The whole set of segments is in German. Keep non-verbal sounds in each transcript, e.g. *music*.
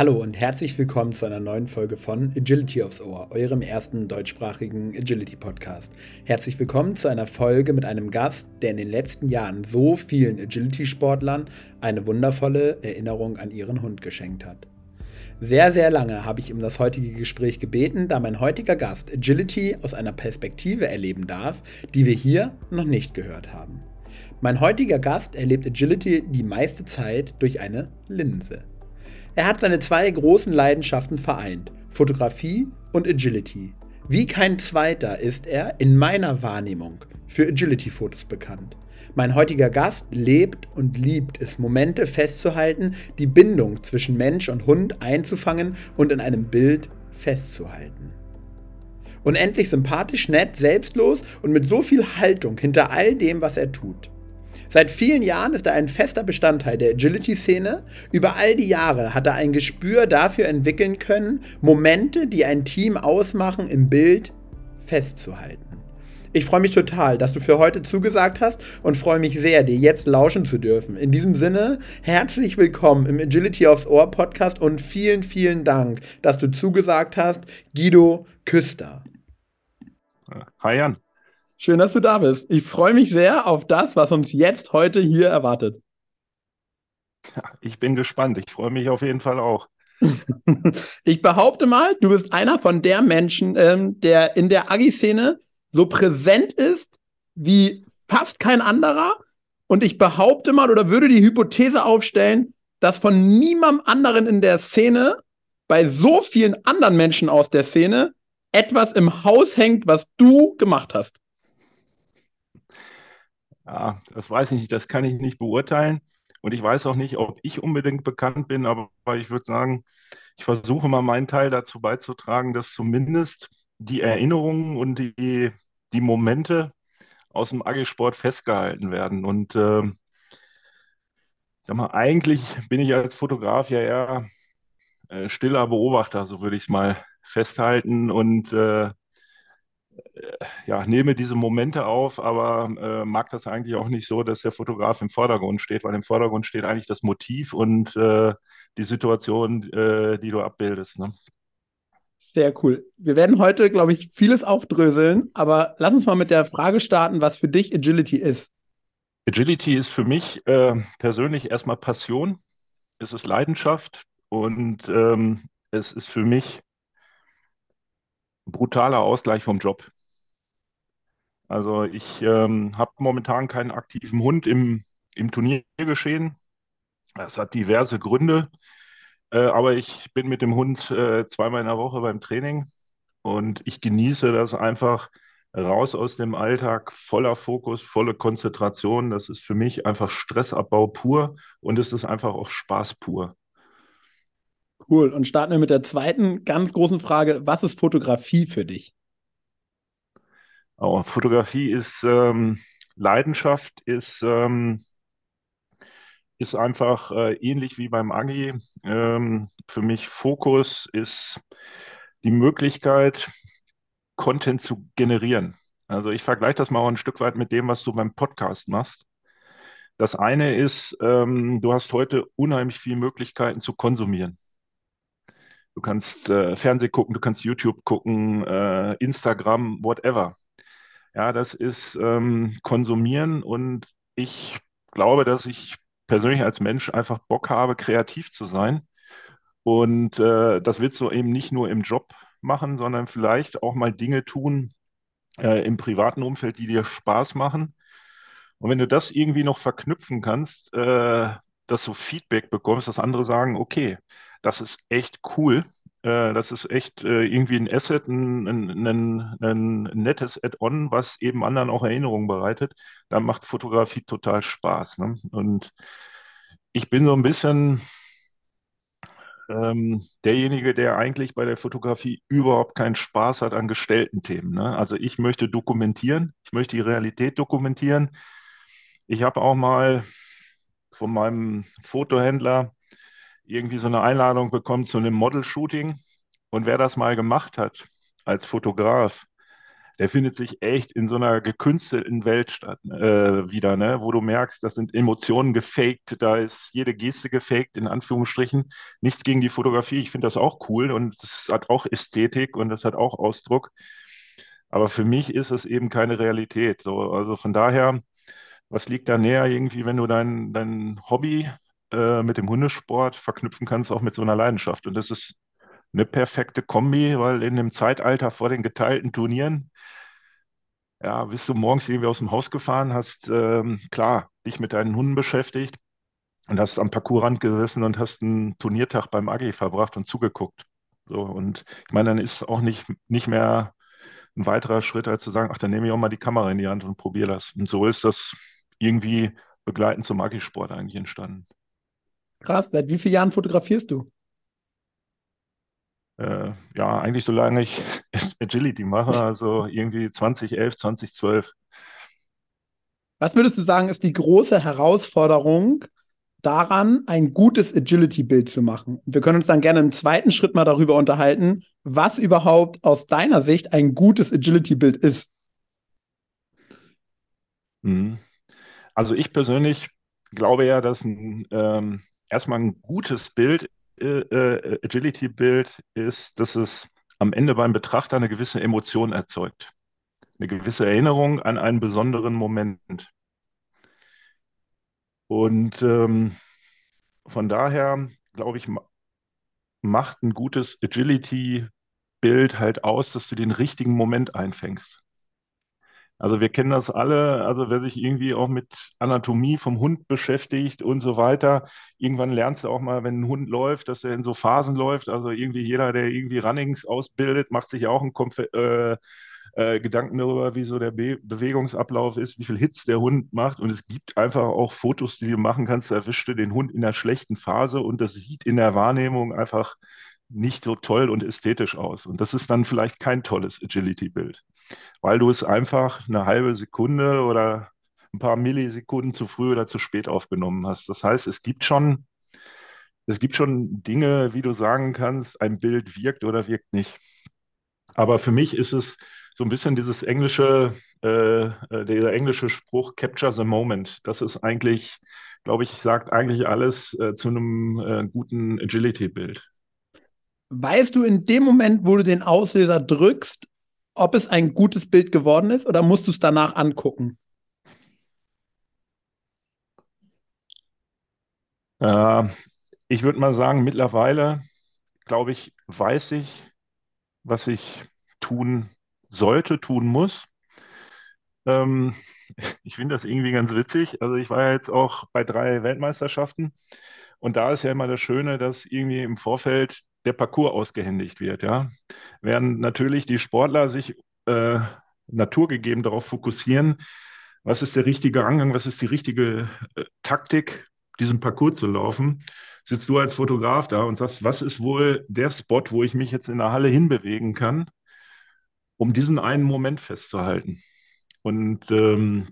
Hallo und herzlich willkommen zu einer neuen Folge von Agility aufs Ohr, eurem ersten deutschsprachigen Agility-Podcast. Herzlich willkommen zu einer Folge mit einem Gast, der in den letzten Jahren so vielen Agility-Sportlern eine wundervolle Erinnerung an ihren Hund geschenkt hat. Sehr, sehr lange habe ich um das heutige Gespräch gebeten, da mein heutiger Gast Agility aus einer Perspektive erleben darf, die wir hier noch nicht gehört haben. Mein heutiger Gast erlebt Agility die meiste Zeit durch eine Linse. Er hat seine zwei großen Leidenschaften vereint, Fotografie und Agility. Wie kein zweiter ist er in meiner Wahrnehmung für Agility-Fotos bekannt. Mein heutiger Gast lebt und liebt es, Momente festzuhalten, die Bindung zwischen Mensch und Hund einzufangen und in einem Bild festzuhalten. Unendlich sympathisch, nett, selbstlos und mit so viel Haltung hinter all dem, was er tut. Seit vielen Jahren ist er ein fester Bestandteil der Agility-Szene. Über all die Jahre hat er ein Gespür dafür entwickeln können, Momente, die ein Team ausmachen, im Bild festzuhalten. Ich freue mich total, dass du für heute zugesagt hast und freue mich sehr, dir jetzt lauschen zu dürfen. In diesem Sinne, herzlich willkommen im Agility aufs Ohr Podcast und vielen, vielen Dank, dass du zugesagt hast, Guido Küster. Hi Jan. Schön, dass du da bist. Ich freue mich sehr auf das, was uns jetzt heute hier erwartet. ich bin gespannt. Ich freue mich auf jeden Fall auch. *laughs* ich behaupte mal, du bist einer von der Menschen, ähm, der in der Agi-Szene so präsent ist wie fast kein anderer. Und ich behaupte mal oder würde die Hypothese aufstellen, dass von niemandem anderen in der Szene bei so vielen anderen Menschen aus der Szene etwas im Haus hängt, was du gemacht hast. Ja, das weiß ich nicht, das kann ich nicht beurteilen. Und ich weiß auch nicht, ob ich unbedingt bekannt bin, aber ich würde sagen, ich versuche mal meinen Teil dazu beizutragen, dass zumindest die Erinnerungen und die, die Momente aus dem Agilsport festgehalten werden. Und äh, sag mal, eigentlich bin ich als Fotograf ja eher äh, stiller Beobachter, so würde ich es mal festhalten. Und äh, ja, nehme diese Momente auf, aber äh, mag das eigentlich auch nicht so, dass der Fotograf im Vordergrund steht, weil im Vordergrund steht eigentlich das Motiv und äh, die Situation, äh, die du abbildest. Ne? Sehr cool. Wir werden heute, glaube ich, vieles aufdröseln, aber lass uns mal mit der Frage starten, was für dich Agility ist. Agility ist für mich äh, persönlich erstmal Passion, es ist Leidenschaft und ähm, es ist für mich brutaler Ausgleich vom Job. Also ich ähm, habe momentan keinen aktiven Hund im, im Turniergeschehen. Das hat diverse Gründe, äh, aber ich bin mit dem Hund äh, zweimal in der Woche beim Training und ich genieße das einfach raus aus dem Alltag, voller Fokus, volle Konzentration. Das ist für mich einfach Stressabbau pur und es ist einfach auch Spaß pur. Cool. Und starten wir mit der zweiten ganz großen Frage. Was ist Fotografie für dich? Oh, Fotografie ist ähm, Leidenschaft, ist, ähm, ist einfach äh, ähnlich wie beim Agi. Ähm, für mich Fokus ist die Möglichkeit, Content zu generieren. Also ich vergleiche das mal ein Stück weit mit dem, was du beim Podcast machst. Das eine ist, ähm, du hast heute unheimlich viele Möglichkeiten zu konsumieren. Du kannst äh, Fernsehen gucken, du kannst YouTube gucken, äh, Instagram, whatever. Ja, das ist ähm, Konsumieren und ich glaube, dass ich persönlich als Mensch einfach Bock habe, kreativ zu sein. Und äh, das willst du eben nicht nur im Job machen, sondern vielleicht auch mal Dinge tun äh, im privaten Umfeld, die dir Spaß machen. Und wenn du das irgendwie noch verknüpfen kannst, äh, dass du Feedback bekommst, dass andere sagen, okay, das ist echt cool. Äh, das ist echt äh, irgendwie ein Asset, ein, ein, ein, ein nettes Add-on, was eben anderen auch Erinnerungen bereitet. Da macht Fotografie total Spaß. Ne? Und ich bin so ein bisschen ähm, derjenige, der eigentlich bei der Fotografie überhaupt keinen Spaß hat an gestellten Themen. Ne? Also ich möchte dokumentieren, ich möchte die Realität dokumentieren. Ich habe auch mal von meinem Fotohändler irgendwie so eine Einladung bekommen zu einem Model-Shooting. Und wer das mal gemacht hat als Fotograf, der findet sich echt in so einer gekünstelten Welt statt, äh, wieder, ne? wo du merkst, das sind Emotionen gefaked, da ist jede Geste gefaked, in Anführungsstrichen. Nichts gegen die Fotografie, ich finde das auch cool und es hat auch Ästhetik und das hat auch Ausdruck. Aber für mich ist es eben keine Realität. So, also von daher, was liegt da näher irgendwie, wenn du dein, dein Hobby äh, mit dem Hundesport verknüpfen kannst, auch mit so einer Leidenschaft? Und das ist eine perfekte Kombi, weil in dem Zeitalter vor den geteilten Turnieren, ja, bist du morgens irgendwie aus dem Haus gefahren, hast ähm, klar dich mit deinen Hunden beschäftigt und hast am Parcoursrand gesessen und hast einen Turniertag beim AG verbracht und zugeguckt. So, und ich meine, dann ist auch nicht, nicht mehr ein weiterer Schritt, als zu sagen, ach, dann nehme ich auch mal die Kamera in die Hand und probiere das. Und so ist das irgendwie begleitend zum Magisport eigentlich entstanden. Krass, seit wie vielen Jahren fotografierst du? Äh, ja, eigentlich solange ich *laughs* Agility mache, also irgendwie 2011, 2012. Was würdest du sagen, ist die große Herausforderung daran, ein gutes Agility-Bild zu machen? Wir können uns dann gerne im zweiten Schritt mal darüber unterhalten, was überhaupt aus deiner Sicht ein gutes Agility-Bild ist. Mhm. Also ich persönlich glaube ja, dass ein, ähm, erstmal ein gutes Bild, äh, äh, Agility-Bild ist, dass es am Ende beim Betrachter eine gewisse Emotion erzeugt. Eine gewisse Erinnerung an einen besonderen Moment. Und ähm, von daher, glaube ich, macht ein gutes Agility-Bild halt aus, dass du den richtigen Moment einfängst. Also wir kennen das alle, also wer sich irgendwie auch mit Anatomie vom Hund beschäftigt und so weiter, irgendwann lernst du auch mal, wenn ein Hund läuft, dass er in so Phasen läuft. Also irgendwie jeder, der irgendwie Runnings ausbildet, macht sich auch einen Konf äh, äh, Gedanken darüber, wie so der Be Bewegungsablauf ist, wie viel Hits der Hund macht. Und es gibt einfach auch Fotos, die du machen kannst, da erwischst du den Hund in einer schlechten Phase und das sieht in der Wahrnehmung einfach nicht so toll und ästhetisch aus. Und das ist dann vielleicht kein tolles Agility-Bild weil du es einfach eine halbe Sekunde oder ein paar Millisekunden zu früh oder zu spät aufgenommen hast. Das heißt, es gibt schon, es gibt schon Dinge, wie du sagen kannst, ein Bild wirkt oder wirkt nicht. Aber für mich ist es so ein bisschen dieses englische, äh, äh der englische Spruch Capture the Moment. Das ist eigentlich, glaube ich, sagt eigentlich alles äh, zu einem äh, guten Agility-Bild. Weißt du in dem Moment, wo du den Auslöser drückst, ob es ein gutes Bild geworden ist oder musst du es danach angucken? Äh, ich würde mal sagen, mittlerweile, glaube ich, weiß ich, was ich tun sollte, tun muss. Ähm, *laughs* ich finde das irgendwie ganz witzig. Also ich war ja jetzt auch bei drei Weltmeisterschaften und da ist ja immer das Schöne, dass irgendwie im Vorfeld der Parcours ausgehändigt wird, ja. Während natürlich die Sportler sich äh, naturgegeben darauf fokussieren, was ist der richtige Angang, was ist die richtige äh, Taktik, diesen Parcours zu laufen, sitzt du als Fotograf da und sagst, was ist wohl der Spot, wo ich mich jetzt in der Halle hinbewegen kann, um diesen einen Moment festzuhalten. Und ähm,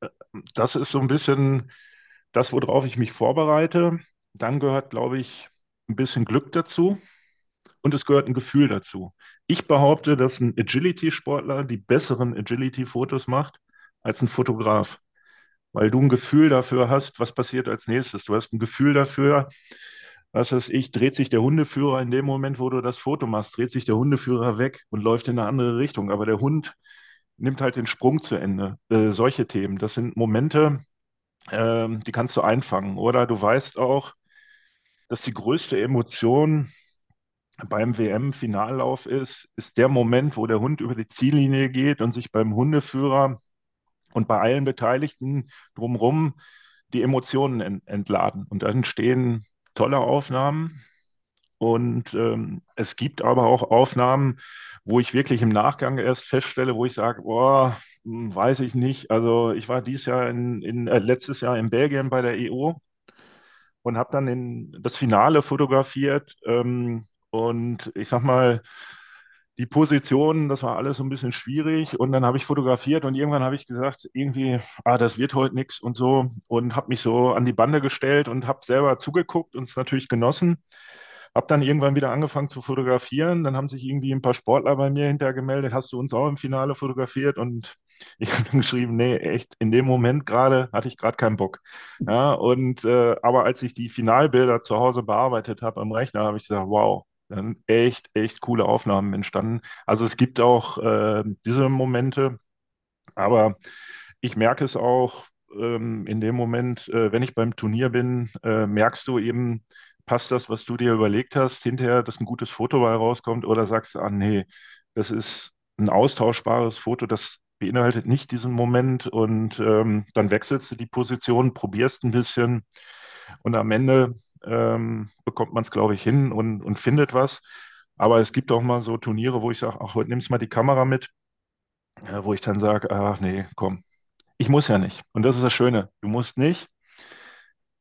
äh, das ist so ein bisschen das, worauf ich mich vorbereite. Dann gehört, glaube ich, ein bisschen Glück dazu und es gehört ein Gefühl dazu. Ich behaupte, dass ein Agility-Sportler die besseren Agility-Fotos macht als ein Fotograf, weil du ein Gefühl dafür hast, was passiert als nächstes. Du hast ein Gefühl dafür, was weiß ich, dreht sich der Hundeführer in dem Moment, wo du das Foto machst, dreht sich der Hundeführer weg und läuft in eine andere Richtung. Aber der Hund nimmt halt den Sprung zu Ende. Äh, solche Themen, das sind Momente, äh, die kannst du einfangen. Oder du weißt auch, dass die größte Emotion beim WM-Finallauf ist, ist der Moment, wo der Hund über die Ziellinie geht und sich beim Hundeführer und bei allen Beteiligten drumherum die Emotionen entladen. Und dann entstehen tolle Aufnahmen. Und ähm, es gibt aber auch Aufnahmen, wo ich wirklich im Nachgang erst feststelle, wo ich sage, boah, hm, weiß ich nicht. Also ich war dieses Jahr in, in äh, letztes Jahr in Belgien bei der EO und habe dann in das Finale fotografiert. Ähm, und ich sag mal, die Position, das war alles so ein bisschen schwierig. Und dann habe ich fotografiert und irgendwann habe ich gesagt, irgendwie, ah, das wird heute nichts und so. Und habe mich so an die Bande gestellt und habe selber zugeguckt und es natürlich genossen. habe dann irgendwann wieder angefangen zu fotografieren. Dann haben sich irgendwie ein paar Sportler bei mir hinterher gemeldet, hast du uns auch im Finale fotografiert? Und ich habe dann geschrieben, nee, echt, in dem Moment gerade hatte ich gerade keinen Bock. Ja, und äh, aber als ich die Finalbilder zu Hause bearbeitet habe am Rechner, habe ich gesagt, wow, dann echt, echt coole Aufnahmen entstanden. Also es gibt auch äh, diese Momente, aber ich merke es auch ähm, in dem Moment, äh, wenn ich beim Turnier bin, äh, merkst du eben, passt das, was du dir überlegt hast, hinterher, dass ein gutes Foto bei rauskommt oder sagst du, ah nee, das ist ein austauschbares Foto, das beinhaltet nicht diesen Moment und ähm, dann wechselst du die Position, probierst ein bisschen und am Ende ähm, bekommt man es, glaube ich, hin und, und findet was. Aber es gibt auch mal so Turniere, wo ich sage, ach, heute nimmst du mal die Kamera mit, äh, wo ich dann sage, ach nee, komm, ich muss ja nicht. Und das ist das Schöne, du musst nicht.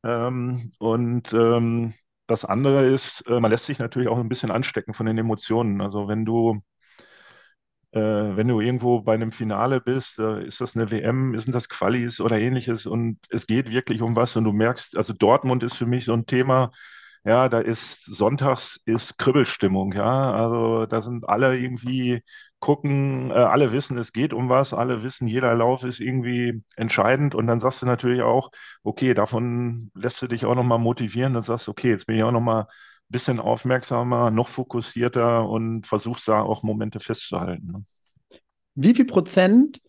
Ähm, und ähm, das andere ist, äh, man lässt sich natürlich auch ein bisschen anstecken von den Emotionen. Also wenn du wenn du irgendwo bei einem Finale bist, äh, ist das eine WM, sind das Qualis oder ähnliches und es geht wirklich um was und du merkst, also Dortmund ist für mich so ein Thema, ja, da ist sonntags ist Kribbelstimmung, ja, also da sind alle irgendwie gucken, äh, alle wissen, es geht um was, alle wissen, jeder Lauf ist irgendwie entscheidend und dann sagst du natürlich auch, okay, davon lässt du dich auch nochmal motivieren, dann sagst du, okay, jetzt bin ich auch nochmal bisschen aufmerksamer, noch fokussierter und versuchst da auch Momente festzuhalten. Ne? Wie viel Prozent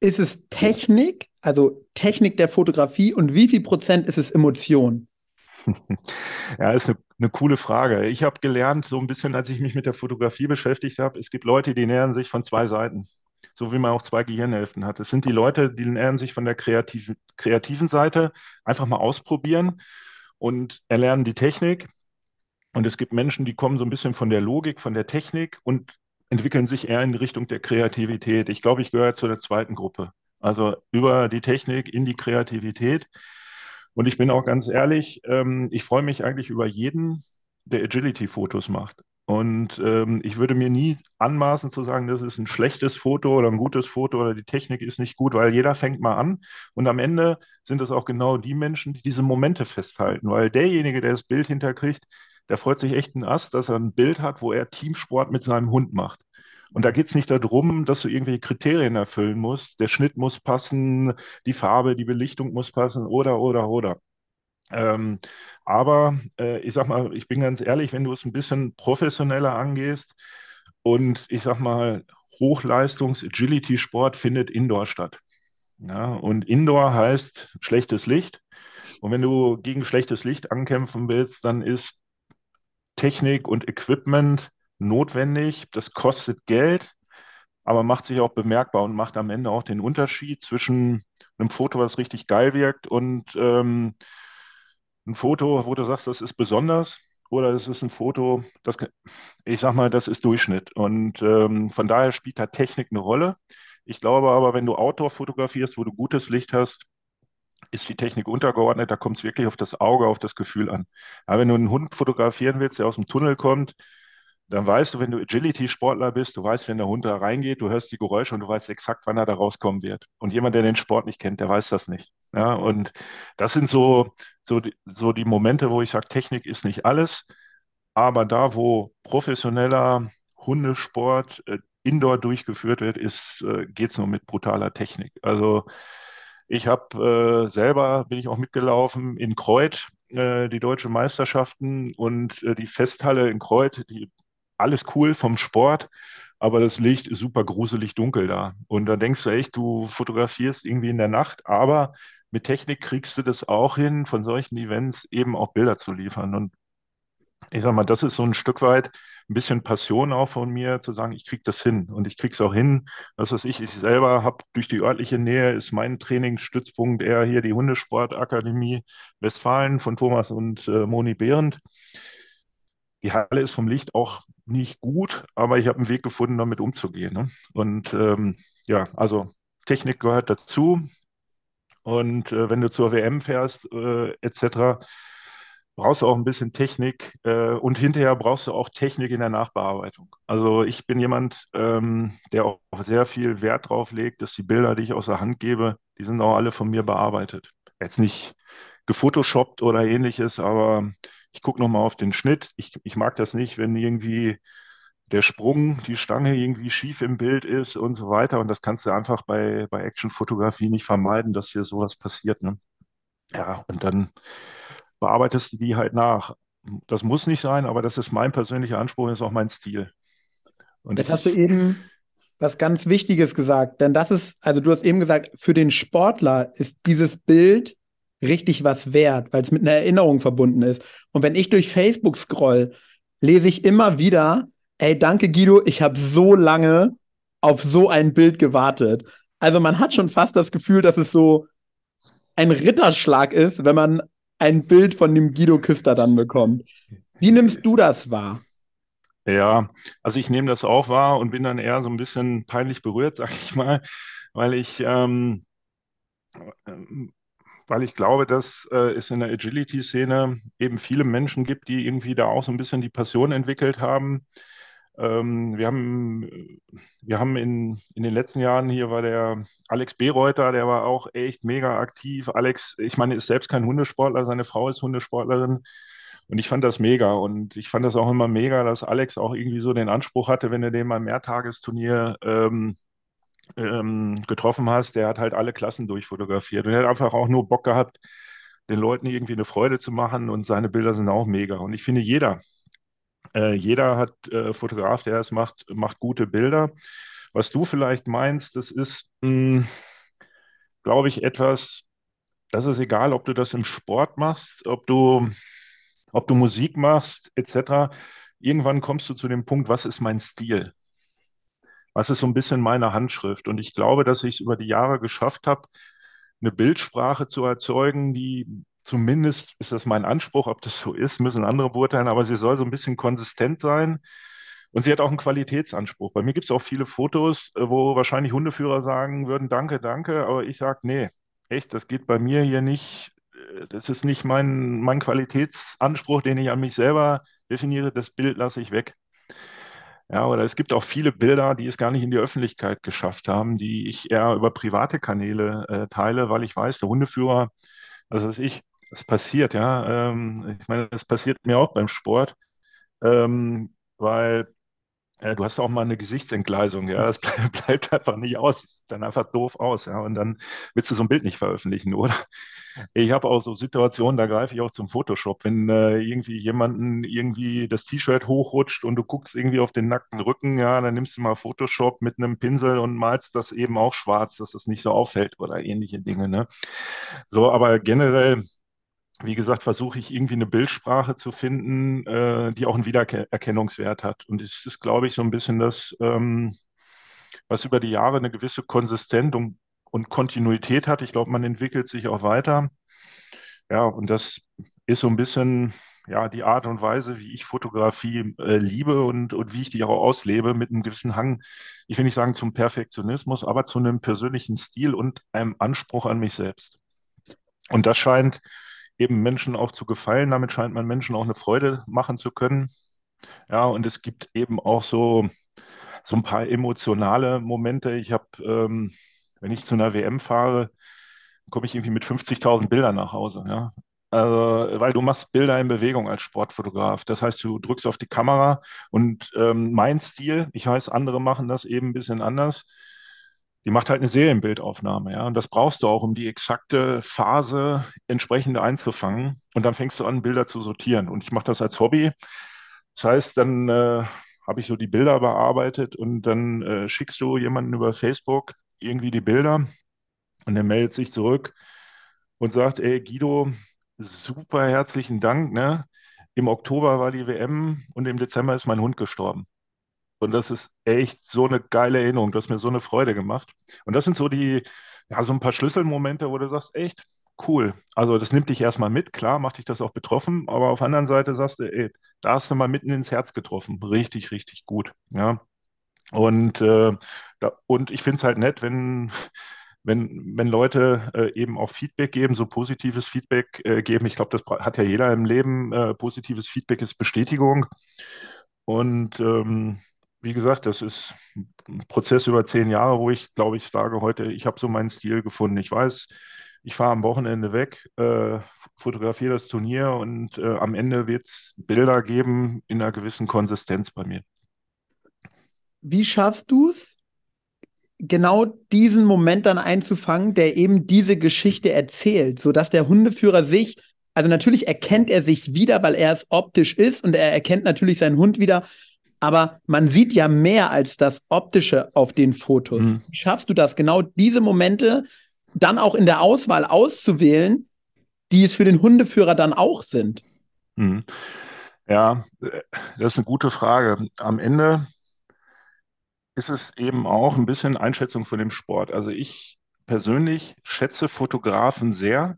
ist es Technik, also Technik der Fotografie und wie viel Prozent ist es Emotion? *laughs* Ja, ist eine, eine coole Frage. Ich habe gelernt, so ein bisschen, als ich mich mit der Fotografie beschäftigt habe, es gibt Leute, die nähern sich von zwei Seiten, so wie man auch zwei Gehirnhälften hat. Es sind die Leute, die nähern sich von der kreativen, kreativen Seite, einfach mal ausprobieren und erlernen die Technik und es gibt Menschen, die kommen so ein bisschen von der Logik, von der Technik und entwickeln sich eher in Richtung der Kreativität. Ich glaube, ich gehöre zu der zweiten Gruppe. Also über die Technik in die Kreativität. Und ich bin auch ganz ehrlich, ähm, ich freue mich eigentlich über jeden, der Agility-Fotos macht. Und ähm, ich würde mir nie anmaßen zu sagen, das ist ein schlechtes Foto oder ein gutes Foto oder die Technik ist nicht gut, weil jeder fängt mal an. Und am Ende sind es auch genau die Menschen, die diese Momente festhalten, weil derjenige, der das Bild hinterkriegt, der freut sich echt ein Ast, dass er ein Bild hat, wo er Teamsport mit seinem Hund macht. Und da geht es nicht darum, dass du irgendwelche Kriterien erfüllen musst. Der Schnitt muss passen, die Farbe, die Belichtung muss passen oder, oder, oder. Ähm, aber äh, ich sag mal, ich bin ganz ehrlich, wenn du es ein bisschen professioneller angehst und ich sag mal, Hochleistungs-Agility-Sport findet Indoor statt. Ja, und Indoor heißt schlechtes Licht. Und wenn du gegen schlechtes Licht ankämpfen willst, dann ist Technik und Equipment notwendig. Das kostet Geld, aber macht sich auch bemerkbar und macht am Ende auch den Unterschied zwischen einem Foto, was richtig geil wirkt, und ähm, ein Foto, wo du sagst, das ist besonders, oder es ist ein Foto, das, ich sag mal, das ist Durchschnitt. Und ähm, von daher spielt da Technik eine Rolle. Ich glaube aber, wenn du Outdoor fotografierst, wo du gutes Licht hast, ist die Technik untergeordnet, da kommt es wirklich auf das Auge, auf das Gefühl an. Aber wenn du einen Hund fotografieren willst, der aus dem Tunnel kommt, dann weißt du, wenn du Agility-Sportler bist, du weißt, wenn der Hund da reingeht, du hörst die Geräusche und du weißt exakt, wann er da rauskommen wird. Und jemand, der den Sport nicht kennt, der weiß das nicht. Ja, und das sind so, so, die, so die Momente, wo ich sage, Technik ist nicht alles, aber da, wo professioneller Hundesport äh, indoor durchgeführt wird, äh, geht es nur mit brutaler Technik. Also ich habe äh, selber, bin ich auch mitgelaufen in Kreuth, äh, die deutsche Meisterschaften und äh, die Festhalle in Kreuth, die, alles cool vom Sport, aber das Licht ist super gruselig dunkel da. Und da denkst du echt, du fotografierst irgendwie in der Nacht, aber mit Technik kriegst du das auch hin, von solchen Events eben auch Bilder zu liefern. Und ich sag mal, das ist so ein Stück weit ein bisschen Passion auch von mir, zu sagen, ich kriege das hin und ich kriege es auch hin. Das, was ich, ich selber habe, durch die örtliche Nähe ist mein Trainingsstützpunkt eher hier die Hundesportakademie Westfalen von Thomas und äh, Moni Behrendt. Die Halle ist vom Licht auch nicht gut, aber ich habe einen Weg gefunden, damit umzugehen. Ne? Und ähm, ja, also Technik gehört dazu. Und äh, wenn du zur WM fährst, äh, etc., brauchst du auch ein bisschen Technik äh, und hinterher brauchst du auch Technik in der Nachbearbeitung. Also ich bin jemand, ähm, der auch sehr viel Wert drauf legt, dass die Bilder, die ich aus der Hand gebe, die sind auch alle von mir bearbeitet. Jetzt nicht gefotoshoppt oder ähnliches, aber ich gucke nochmal auf den Schnitt. Ich, ich mag das nicht, wenn irgendwie der Sprung, die Stange irgendwie schief im Bild ist und so weiter. Und das kannst du einfach bei, bei Actionfotografie nicht vermeiden, dass hier sowas passiert. Ne? Ja, und dann bearbeitest du die halt nach. Das muss nicht sein, aber das ist mein persönlicher Anspruch, das ist auch mein Stil. Und Jetzt hast du eben was ganz Wichtiges gesagt, denn das ist, also du hast eben gesagt, für den Sportler ist dieses Bild richtig was wert, weil es mit einer Erinnerung verbunden ist. Und wenn ich durch Facebook scroll, lese ich immer wieder, ey, danke Guido, ich habe so lange auf so ein Bild gewartet. Also man hat schon fast das Gefühl, dass es so ein Ritterschlag ist, wenn man ein Bild von dem Guido Küster dann bekommt. Wie nimmst du das wahr? Ja, also ich nehme das auch wahr und bin dann eher so ein bisschen peinlich berührt, *laughs* sag ich mal, weil ich, ähm, ähm weil ich glaube, dass äh, es in der Agility-Szene eben viele Menschen gibt, die irgendwie da auch so ein bisschen die Passion entwickelt haben, ähm, wir haben, wir haben in, in den letzten Jahren, hier war der Alex Bereuter, der war auch echt mega aktiv. Alex, ich meine, ist selbst kein Hundesportler, seine Frau ist Hundesportlerin. Und ich fand das mega. Und ich fand das auch immer mega, dass Alex auch irgendwie so den Anspruch hatte, wenn du den mal Mehrtagesturnier ähm, ähm, getroffen hast, der hat halt alle Klassen durchfotografiert. Und er hat einfach auch nur Bock gehabt, den Leuten irgendwie eine Freude zu machen. Und seine Bilder sind auch mega. Und ich finde, jeder, äh, jeder hat äh, Fotograf, der es macht, macht gute Bilder. Was du vielleicht meinst, das ist, hm, glaube ich, etwas, das ist egal, ob du das im Sport machst, ob du, ob du Musik machst, etc. Irgendwann kommst du zu dem Punkt, was ist mein Stil? Was ist so ein bisschen meine Handschrift? Und ich glaube, dass ich es über die Jahre geschafft habe, eine Bildsprache zu erzeugen, die zumindest ist das mein Anspruch, ob das so ist, müssen andere beurteilen, aber sie soll so ein bisschen konsistent sein. Und sie hat auch einen Qualitätsanspruch. Bei mir gibt es auch viele Fotos, äh, wo wahrscheinlich Hundeführer sagen würden, danke, danke, aber ich sage, nee, echt, das geht bei mir hier nicht. Äh, das ist nicht mein, mein Qualitätsanspruch, den ich an mich selber definiere. Das Bild lasse ich weg. Ja, oder es gibt auch viele Bilder, die es gar nicht in die Öffentlichkeit geschafft haben, die ich eher über private Kanäle äh, teile, weil ich weiß, der Hundeführer, also ich, das passiert, ja. Ähm, ich meine, das passiert mir auch beim Sport, ähm, weil äh, du hast auch mal eine Gesichtsentgleisung, ja. Das *laughs* bleibt, bleibt einfach nicht aus, sieht dann einfach doof aus, ja. Und dann willst du so ein Bild nicht veröffentlichen, oder? Ich habe auch so Situationen, da greife ich auch zum Photoshop, wenn äh, irgendwie jemanden irgendwie das T-Shirt hochrutscht und du guckst irgendwie auf den nackten Rücken, ja, dann nimmst du mal Photoshop mit einem Pinsel und malst das eben auch schwarz, dass das nicht so auffällt oder ähnliche Dinge, ne? So, aber generell wie gesagt, versuche ich irgendwie eine Bildsprache zu finden, äh, die auch einen Wiedererkennungswert hat. Und es ist, glaube ich, so ein bisschen das, ähm, was über die Jahre eine gewisse Konsistenz und, und Kontinuität hat. Ich glaube, man entwickelt sich auch weiter. Ja, und das ist so ein bisschen ja, die Art und Weise, wie ich Fotografie äh, liebe und, und wie ich die auch auslebe, mit einem gewissen Hang, ich will nicht sagen zum Perfektionismus, aber zu einem persönlichen Stil und einem Anspruch an mich selbst. Und das scheint eben Menschen auch zu gefallen. Damit scheint man Menschen auch eine Freude machen zu können. Ja, und es gibt eben auch so, so ein paar emotionale Momente. Ich habe, ähm, wenn ich zu einer WM fahre, komme ich irgendwie mit 50.000 Bildern nach Hause. Ja? Also, weil du machst Bilder in Bewegung als Sportfotograf. Das heißt, du drückst auf die Kamera und ähm, mein Stil, ich weiß, andere machen das eben ein bisschen anders die macht halt eine Serienbildaufnahme, ja. Und das brauchst du auch, um die exakte Phase entsprechend einzufangen. Und dann fängst du an, Bilder zu sortieren. Und ich mache das als Hobby. Das heißt, dann äh, habe ich so die Bilder bearbeitet und dann äh, schickst du jemanden über Facebook irgendwie die Bilder und der meldet sich zurück und sagt, ey Guido, super herzlichen Dank, ne? Im Oktober war die WM und im Dezember ist mein Hund gestorben. Und das ist echt so eine geile Erinnerung. Du hast mir so eine Freude gemacht. Und das sind so die, ja, so ein paar Schlüsselmomente, wo du sagst, echt cool. Also das nimmt dich erstmal mit, klar, macht dich das auch betroffen, aber auf der anderen Seite sagst du, ey, da hast du mal mitten ins Herz getroffen. Richtig, richtig gut. Ja. Und, äh, da, und ich finde es halt nett, wenn, wenn, wenn Leute äh, eben auch Feedback geben, so positives Feedback äh, geben. Ich glaube, das hat ja jeder im Leben. Äh, positives Feedback ist Bestätigung. Und ähm, wie gesagt, das ist ein Prozess über zehn Jahre, wo ich, glaube ich, sage heute, ich habe so meinen Stil gefunden. Ich weiß, ich fahre am Wochenende weg, äh, fotografiere das Turnier und äh, am Ende wird es Bilder geben in einer gewissen Konsistenz bei mir. Wie schaffst du es, genau diesen Moment dann einzufangen, der eben diese Geschichte erzählt, sodass der Hundeführer sich, also natürlich erkennt er sich wieder, weil er es optisch ist und er erkennt natürlich seinen Hund wieder, aber man sieht ja mehr als das Optische auf den Fotos. Mhm. Wie schaffst du das, genau diese Momente dann auch in der Auswahl auszuwählen, die es für den Hundeführer dann auch sind? Mhm. Ja, das ist eine gute Frage. Am Ende ist es eben auch ein bisschen Einschätzung von dem Sport. Also ich persönlich schätze Fotografen sehr,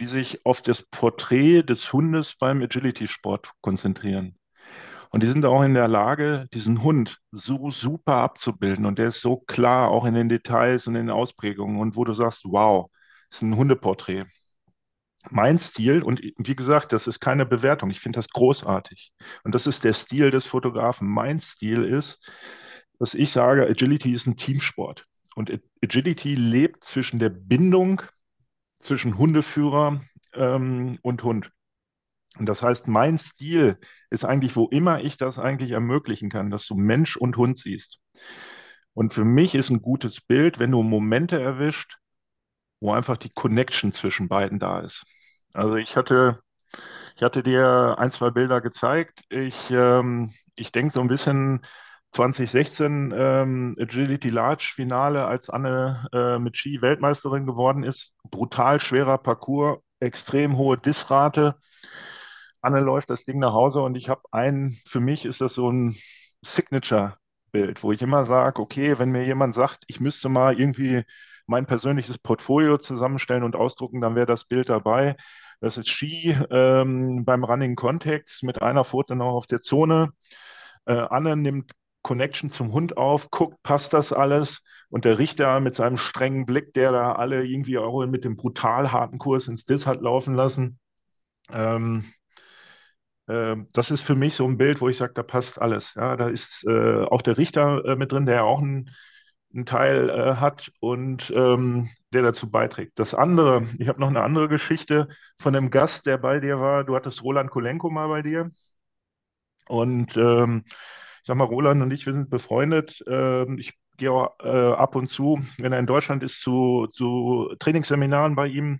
die sich auf das Porträt des Hundes beim Agility-Sport konzentrieren. Und die sind auch in der Lage, diesen Hund so super abzubilden. Und der ist so klar, auch in den Details und in den Ausprägungen. Und wo du sagst, wow, ist ein Hundeporträt. Mein Stil, und wie gesagt, das ist keine Bewertung, ich finde das großartig. Und das ist der Stil des Fotografen. Mein Stil ist, dass ich sage, Agility ist ein Teamsport. Und Agility lebt zwischen der Bindung zwischen Hundeführer ähm, und Hund. Und das heißt, mein Stil ist eigentlich, wo immer ich das eigentlich ermöglichen kann, dass du Mensch und Hund siehst. Und für mich ist ein gutes Bild, wenn du Momente erwischt, wo einfach die Connection zwischen beiden da ist. Also ich hatte, ich hatte dir ein, zwei Bilder gezeigt. Ich, ähm, ich denke so ein bisschen 2016 ähm, Agility Large Finale, als Anne äh, mit Ski Weltmeisterin geworden ist. Brutal schwerer Parcours, extrem hohe Dissrate. Anne läuft das Ding nach Hause und ich habe einen, für mich ist das so ein Signature-Bild, wo ich immer sage, okay, wenn mir jemand sagt, ich müsste mal irgendwie mein persönliches Portfolio zusammenstellen und ausdrucken, dann wäre das Bild dabei. Das ist Ski ähm, beim Running Context mit einer Foto noch auf der Zone. Äh, Anne nimmt Connection zum Hund auf, guckt, passt das alles? Und der Richter mit seinem strengen Blick, der da alle irgendwie auch mit dem brutal harten Kurs ins Diss hat laufen lassen. Ähm, das ist für mich so ein Bild, wo ich sage, da passt alles. Ja, da ist äh, auch der Richter äh, mit drin, der auch einen, einen Teil äh, hat und ähm, der dazu beiträgt. Das andere, ich habe noch eine andere Geschichte von einem Gast, der bei dir war. Du hattest Roland Kolenko mal bei dir. Und ähm, ich sag mal, Roland und ich, wir sind befreundet. Ähm, ich gehe auch äh, ab und zu, wenn er in Deutschland ist, zu, zu Trainingsseminaren bei ihm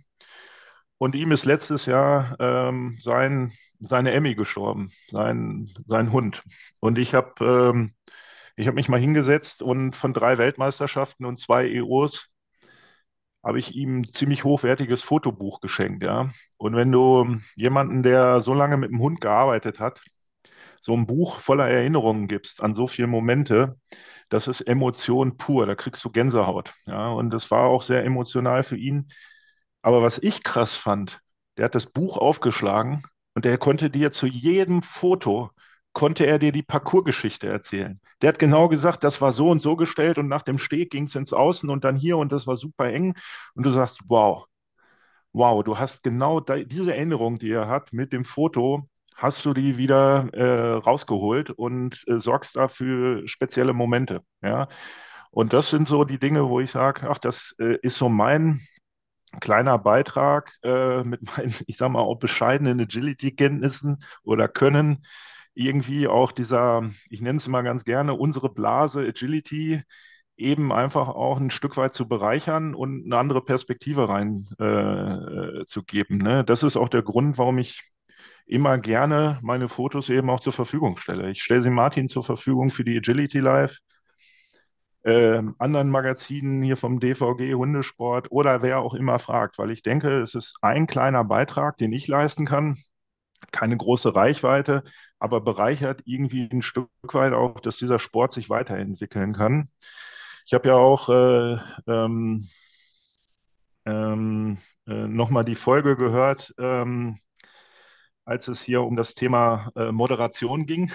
und ihm ist letztes Jahr ähm, sein, seine Emmy gestorben, sein, sein Hund. Und ich habe ähm, hab mich mal hingesetzt und von drei Weltmeisterschaften und zwei EOs habe ich ihm ein ziemlich hochwertiges Fotobuch geschenkt. Ja? Und wenn du jemanden, der so lange mit dem Hund gearbeitet hat, so ein Buch voller Erinnerungen gibst an so viele Momente, das ist Emotion pur, da kriegst du Gänsehaut. Ja? Und das war auch sehr emotional für ihn aber was ich krass fand, der hat das Buch aufgeschlagen und der konnte dir zu jedem Foto, konnte er dir die Parcoursgeschichte erzählen. Der hat genau gesagt, das war so und so gestellt und nach dem Steg ging es ins Außen und dann hier und das war super eng. Und du sagst, wow, wow, du hast genau diese Erinnerung, die er hat mit dem Foto, hast du die wieder äh, rausgeholt und äh, sorgst dafür spezielle Momente. Ja? Und das sind so die Dinge, wo ich sage, ach, das äh, ist so mein kleiner Beitrag äh, mit meinen, *laughs* ich sage mal, auch bescheidenen Agility-Kenntnissen oder Können, irgendwie auch dieser, ich nenne es immer ganz gerne, unsere Blase Agility eben einfach auch ein Stück weit zu bereichern und eine andere Perspektive rein äh, zu geben. Ne? Das ist auch der Grund, warum ich immer gerne meine Fotos eben auch zur Verfügung stelle. Ich stelle sie Martin zur Verfügung für die Agility Live äh, anderen Magazinen hier vom DVG Hundesport oder wer auch immer fragt, weil ich denke, es ist ein kleiner Beitrag, den ich leisten kann. Keine große Reichweite, aber bereichert irgendwie ein Stück weit auch, dass dieser Sport sich weiterentwickeln kann. Ich habe ja auch äh, ähm, ähm, äh, nochmal die Folge gehört, ähm, als es hier um das Thema äh, Moderation ging.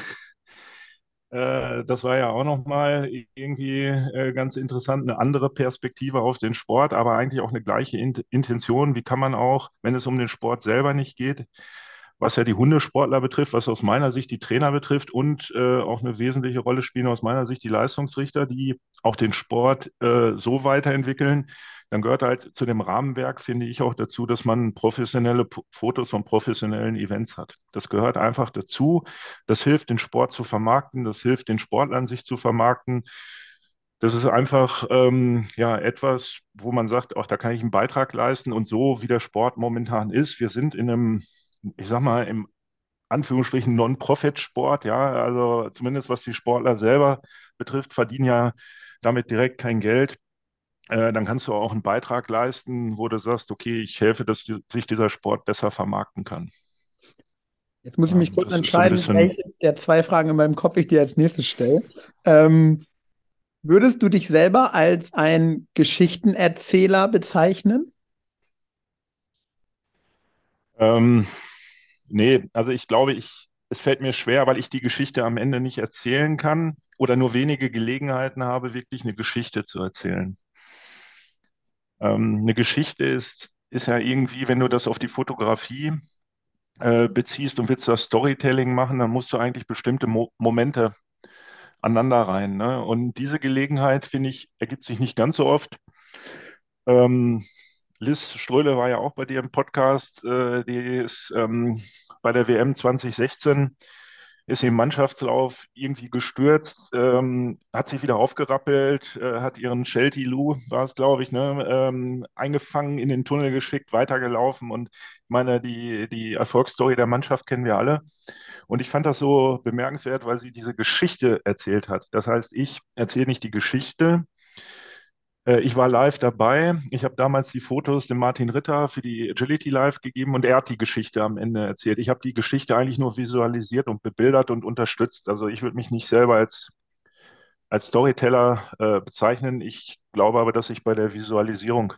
Äh, das war ja auch nochmal irgendwie äh, ganz interessant, eine andere Perspektive auf den Sport, aber eigentlich auch eine gleiche Intention. Wie kann man auch, wenn es um den Sport selber nicht geht, was ja die Hundesportler betrifft, was aus meiner Sicht die Trainer betrifft und äh, auch eine wesentliche Rolle spielen aus meiner Sicht die Leistungsrichter, die auch den Sport äh, so weiterentwickeln. Dann gehört halt zu dem Rahmenwerk, finde ich, auch dazu, dass man professionelle P Fotos von professionellen Events hat. Das gehört einfach dazu. Das hilft, den Sport zu vermarkten, das hilft den Sportlern, sich zu vermarkten. Das ist einfach ähm, ja etwas, wo man sagt, auch da kann ich einen Beitrag leisten. Und so wie der Sport momentan ist, wir sind in einem ich sag mal, im Anführungsstrichen Non-Profit-Sport, ja, also zumindest was die Sportler selber betrifft, verdienen ja damit direkt kein Geld. Äh, dann kannst du auch einen Beitrag leisten, wo du sagst, okay, ich helfe, dass die, sich dieser Sport besser vermarkten kann. Jetzt muss ich mich kurz entscheiden, so welche der zwei Fragen in meinem Kopf ich dir als nächstes stelle. Ähm, würdest du dich selber als ein Geschichtenerzähler bezeichnen? Ähm, Nee, also ich glaube, ich, es fällt mir schwer, weil ich die Geschichte am Ende nicht erzählen kann oder nur wenige Gelegenheiten habe, wirklich eine Geschichte zu erzählen. Ähm, eine Geschichte ist, ist ja irgendwie, wenn du das auf die Fotografie äh, beziehst und willst das Storytelling machen, dann musst du eigentlich bestimmte Mo Momente aneinander rein. Ne? Und diese Gelegenheit, finde ich, ergibt sich nicht ganz so oft. Ähm, Liz Ströhle war ja auch bei dir im Podcast. Äh, die ist ähm, bei der WM 2016 ist im Mannschaftslauf irgendwie gestürzt, ähm, hat sich wieder aufgerappelt, äh, hat ihren Shelty Lou, war es glaube ich, ne, ähm, eingefangen, in den Tunnel geschickt, weitergelaufen und ich meine, die, die Erfolgsstory der Mannschaft kennen wir alle. Und ich fand das so bemerkenswert, weil sie diese Geschichte erzählt hat. Das heißt, ich erzähle nicht die Geschichte, ich war live dabei. Ich habe damals die Fotos dem Martin Ritter für die Agility Live gegeben und er hat die Geschichte am Ende erzählt. Ich habe die Geschichte eigentlich nur visualisiert und bebildert und unterstützt. Also ich würde mich nicht selber als, als Storyteller äh, bezeichnen. Ich glaube aber, dass ich bei der Visualisierung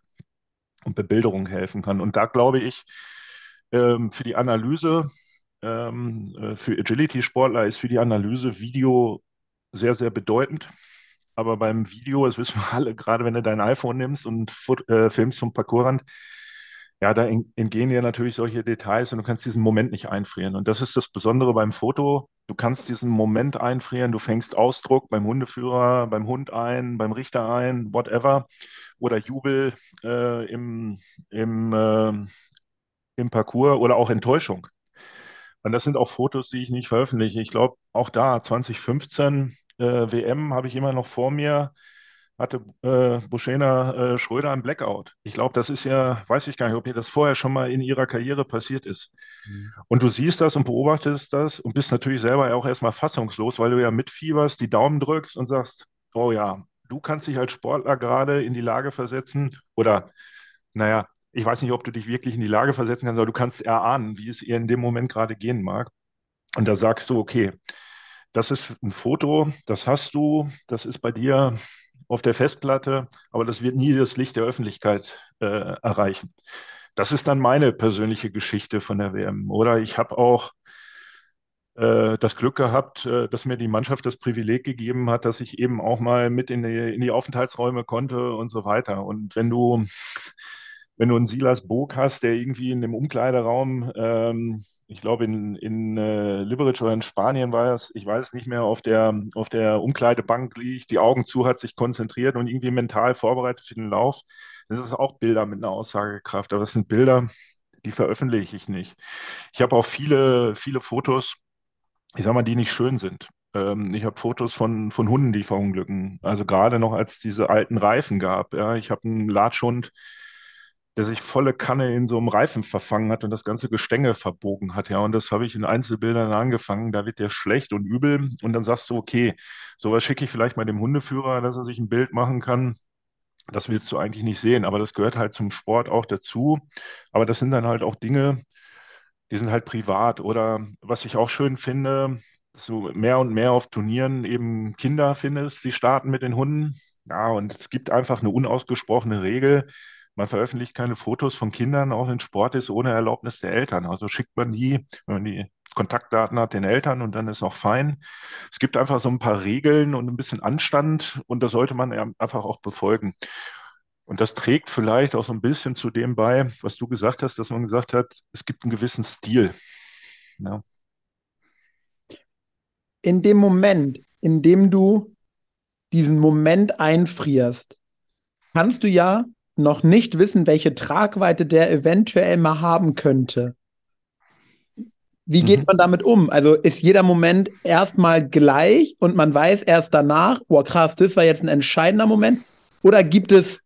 und Bebilderung helfen kann. Und da glaube ich, ähm, für die Analyse, ähm, äh, für Agility-Sportler ist für die Analyse Video sehr, sehr bedeutend. Aber beim Video, das wissen wir alle, gerade wenn du dein iPhone nimmst und äh, filmst vom Parcoursrand, ja, da entgehen dir natürlich solche Details und du kannst diesen Moment nicht einfrieren. Und das ist das Besondere beim Foto. Du kannst diesen Moment einfrieren. Du fängst Ausdruck beim Hundeführer, beim Hund ein, beim Richter ein, whatever. Oder Jubel äh, im, im, äh, im Parcours oder auch Enttäuschung. Und das sind auch Fotos, die ich nicht veröffentliche. Ich glaube, auch da 2015 äh, WM habe ich immer noch vor mir, hatte äh, Buschena äh, Schröder ein Blackout. Ich glaube, das ist ja, weiß ich gar nicht, ob ihr das vorher schon mal in ihrer Karriere passiert ist. Mhm. Und du siehst das und beobachtest das und bist natürlich selber auch erstmal fassungslos, weil du ja mitfieberst, die Daumen drückst und sagst, oh ja, du kannst dich als Sportler gerade in die Lage versetzen oder, naja, ich weiß nicht, ob du dich wirklich in die Lage versetzen kannst, aber du kannst erahnen, wie es ihr in dem Moment gerade gehen mag. Und da sagst du, okay, das ist ein Foto, das hast du, das ist bei dir auf der Festplatte, aber das wird nie das Licht der Öffentlichkeit äh, erreichen. Das ist dann meine persönliche Geschichte von der WM. Oder ich habe auch äh, das Glück gehabt, äh, dass mir die Mannschaft das Privileg gegeben hat, dass ich eben auch mal mit in die, in die Aufenthaltsräume konnte und so weiter. Und wenn du wenn du einen Silas Bog hast, der irgendwie in dem Umkleideraum, ähm, ich glaube in, in äh, Liberec oder in Spanien war es, ich weiß nicht mehr, auf der, auf der Umkleidebank liegt, die Augen zu hat, sich konzentriert und irgendwie mental vorbereitet für den Lauf. Das ist auch Bilder mit einer Aussagekraft, aber das sind Bilder, die veröffentliche ich nicht. Ich habe auch viele, viele Fotos, ich sag mal, die nicht schön sind. Ähm, ich habe Fotos von, von Hunden, die verunglücken. Also gerade noch, als diese alten Reifen gab. Ja, ich habe einen Latschhund, der sich volle Kanne in so einem Reifen verfangen hat und das ganze Gestänge verbogen hat. Ja, und das habe ich in Einzelbildern angefangen. Da wird der schlecht und übel. Und dann sagst du, okay, sowas schicke ich vielleicht mal dem Hundeführer, dass er sich ein Bild machen kann. Das willst du eigentlich nicht sehen, aber das gehört halt zum Sport auch dazu. Aber das sind dann halt auch Dinge, die sind halt privat. Oder was ich auch schön finde, so mehr und mehr auf Turnieren eben Kinder findest, die starten mit den Hunden. Ja, und es gibt einfach eine unausgesprochene Regel man veröffentlicht keine Fotos von Kindern, auch wenn Sport ist, ohne Erlaubnis der Eltern. Also schickt man die, wenn man die Kontaktdaten hat, den Eltern und dann ist auch fein. Es gibt einfach so ein paar Regeln und ein bisschen Anstand und das sollte man einfach auch befolgen. Und das trägt vielleicht auch so ein bisschen zu dem bei, was du gesagt hast, dass man gesagt hat, es gibt einen gewissen Stil. Ja. In dem Moment, in dem du diesen Moment einfrierst, kannst du ja noch nicht wissen, welche Tragweite der eventuell mal haben könnte. Wie geht mhm. man damit um? Also ist jeder Moment erstmal gleich und man weiß erst danach, oh krass, das war jetzt ein entscheidender Moment? Oder gibt es,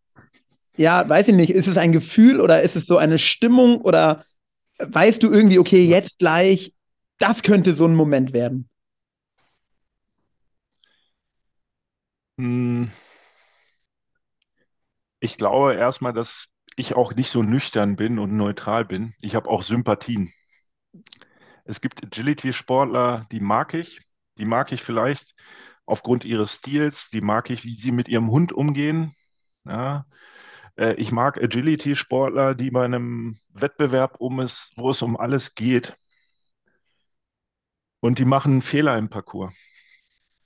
ja, weiß ich nicht, ist es ein Gefühl oder ist es so eine Stimmung oder weißt du irgendwie, okay, jetzt gleich, das könnte so ein Moment werden? Hm. Ich glaube erstmal, dass ich auch nicht so nüchtern bin und neutral bin. Ich habe auch Sympathien. Es gibt Agility-Sportler, die mag ich. Die mag ich vielleicht aufgrund ihres Stils, die mag ich, wie sie mit ihrem Hund umgehen. Ja. Äh, ich mag Agility-Sportler, die bei einem Wettbewerb, um es, wo es um alles geht, und die machen Fehler im Parcours.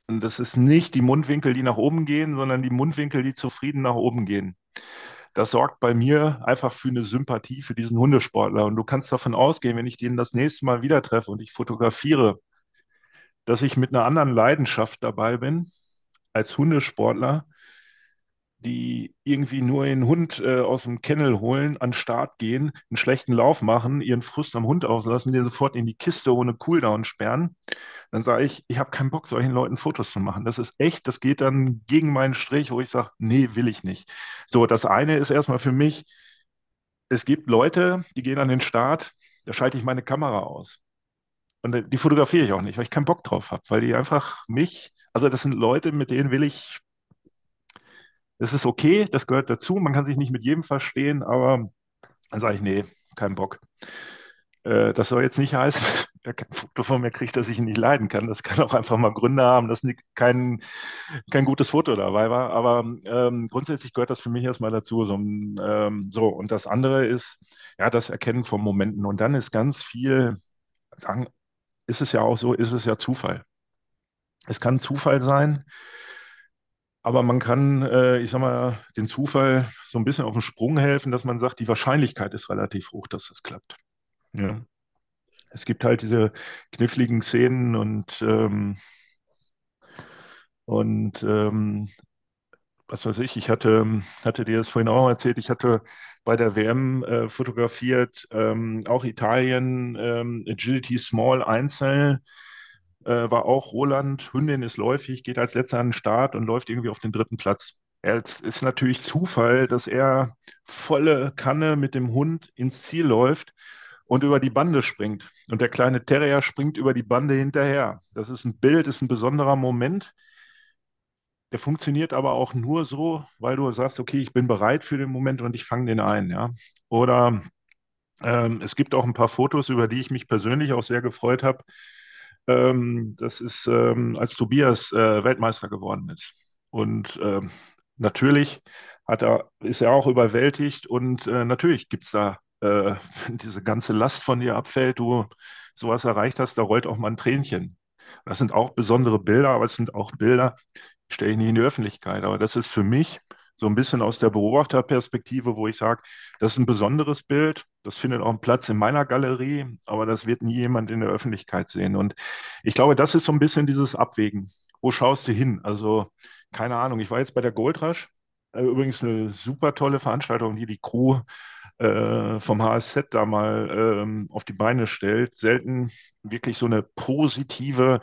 Und das ist nicht die Mundwinkel, die nach oben gehen, sondern die Mundwinkel, die zufrieden nach oben gehen das sorgt bei mir einfach für eine Sympathie für diesen Hundesportler. Und du kannst davon ausgehen, wenn ich den das nächste Mal wieder treffe und ich fotografiere, dass ich mit einer anderen Leidenschaft dabei bin als Hundesportler, die irgendwie nur den Hund äh, aus dem Kennel holen, an den Start gehen, einen schlechten Lauf machen, ihren Frust am Hund auslassen, den sofort in die Kiste ohne Cooldown sperren, dann sage ich, ich habe keinen Bock, solchen Leuten Fotos zu machen. Das ist echt, das geht dann gegen meinen Strich, wo ich sage, nee, will ich nicht. So, das eine ist erstmal für mich, es gibt Leute, die gehen an den Start, da schalte ich meine Kamera aus. Und äh, die fotografiere ich auch nicht, weil ich keinen Bock drauf habe, weil die einfach mich, also das sind Leute, mit denen will ich das ist okay, das gehört dazu. Man kann sich nicht mit jedem verstehen, aber dann sage ich, nee, kein Bock. Äh, das soll jetzt nicht heißen, *laughs* wer kein Foto von mir kriegt, dass ich ihn nicht leiden kann. Das kann auch einfach mal Gründe haben, dass kein, kein gutes Foto dabei war. Aber ähm, grundsätzlich gehört das für mich erstmal dazu. So, ähm, so, und das andere ist, ja, das Erkennen von Momenten. Und dann ist ganz viel, sagen, ist es ja auch so, ist es ja Zufall. Es kann Zufall sein, aber man kann, äh, ich sag mal, den Zufall so ein bisschen auf den Sprung helfen, dass man sagt, die Wahrscheinlichkeit ist relativ hoch, dass das klappt. Ja. Es gibt halt diese kniffligen Szenen und, ähm, und ähm, was weiß ich, ich hatte, hatte dir das vorhin auch erzählt, ich hatte bei der WM äh, fotografiert, ähm, auch Italien, ähm, Agility Small Einzel äh, war auch Roland, Hündin ist läufig, geht als letzter an den Start und läuft irgendwie auf den dritten Platz. Es ist natürlich Zufall, dass er volle Kanne mit dem Hund ins Ziel läuft und über die Bande springt. Und der kleine Terrier springt über die Bande hinterher. Das ist ein Bild, ist ein besonderer Moment. Der funktioniert aber auch nur so, weil du sagst, okay, ich bin bereit für den Moment und ich fange den ein. Ja? Oder ähm, es gibt auch ein paar Fotos, über die ich mich persönlich auch sehr gefreut habe. Ähm, das ist, ähm, als Tobias äh, Weltmeister geworden ist. Und ähm, natürlich hat er, ist er auch überwältigt und äh, natürlich gibt es da äh, *laughs* diese ganze Last von dir abfällt, du sowas erreicht hast, da rollt auch mal ein Tränchen. Das sind auch besondere Bilder, aber es sind auch Bilder, die stelle ich nicht in die Öffentlichkeit. Aber das ist für mich so ein bisschen aus der Beobachterperspektive, wo ich sage, das ist ein besonderes Bild, das findet auch einen Platz in meiner Galerie, aber das wird nie jemand in der Öffentlichkeit sehen. Und ich glaube, das ist so ein bisschen dieses Abwägen. Wo schaust du hin? Also, keine Ahnung, ich war jetzt bei der Goldrush, äh, übrigens eine super tolle Veranstaltung, die die Crew äh, vom HSZ da mal ähm, auf die Beine stellt. Selten wirklich so eine positive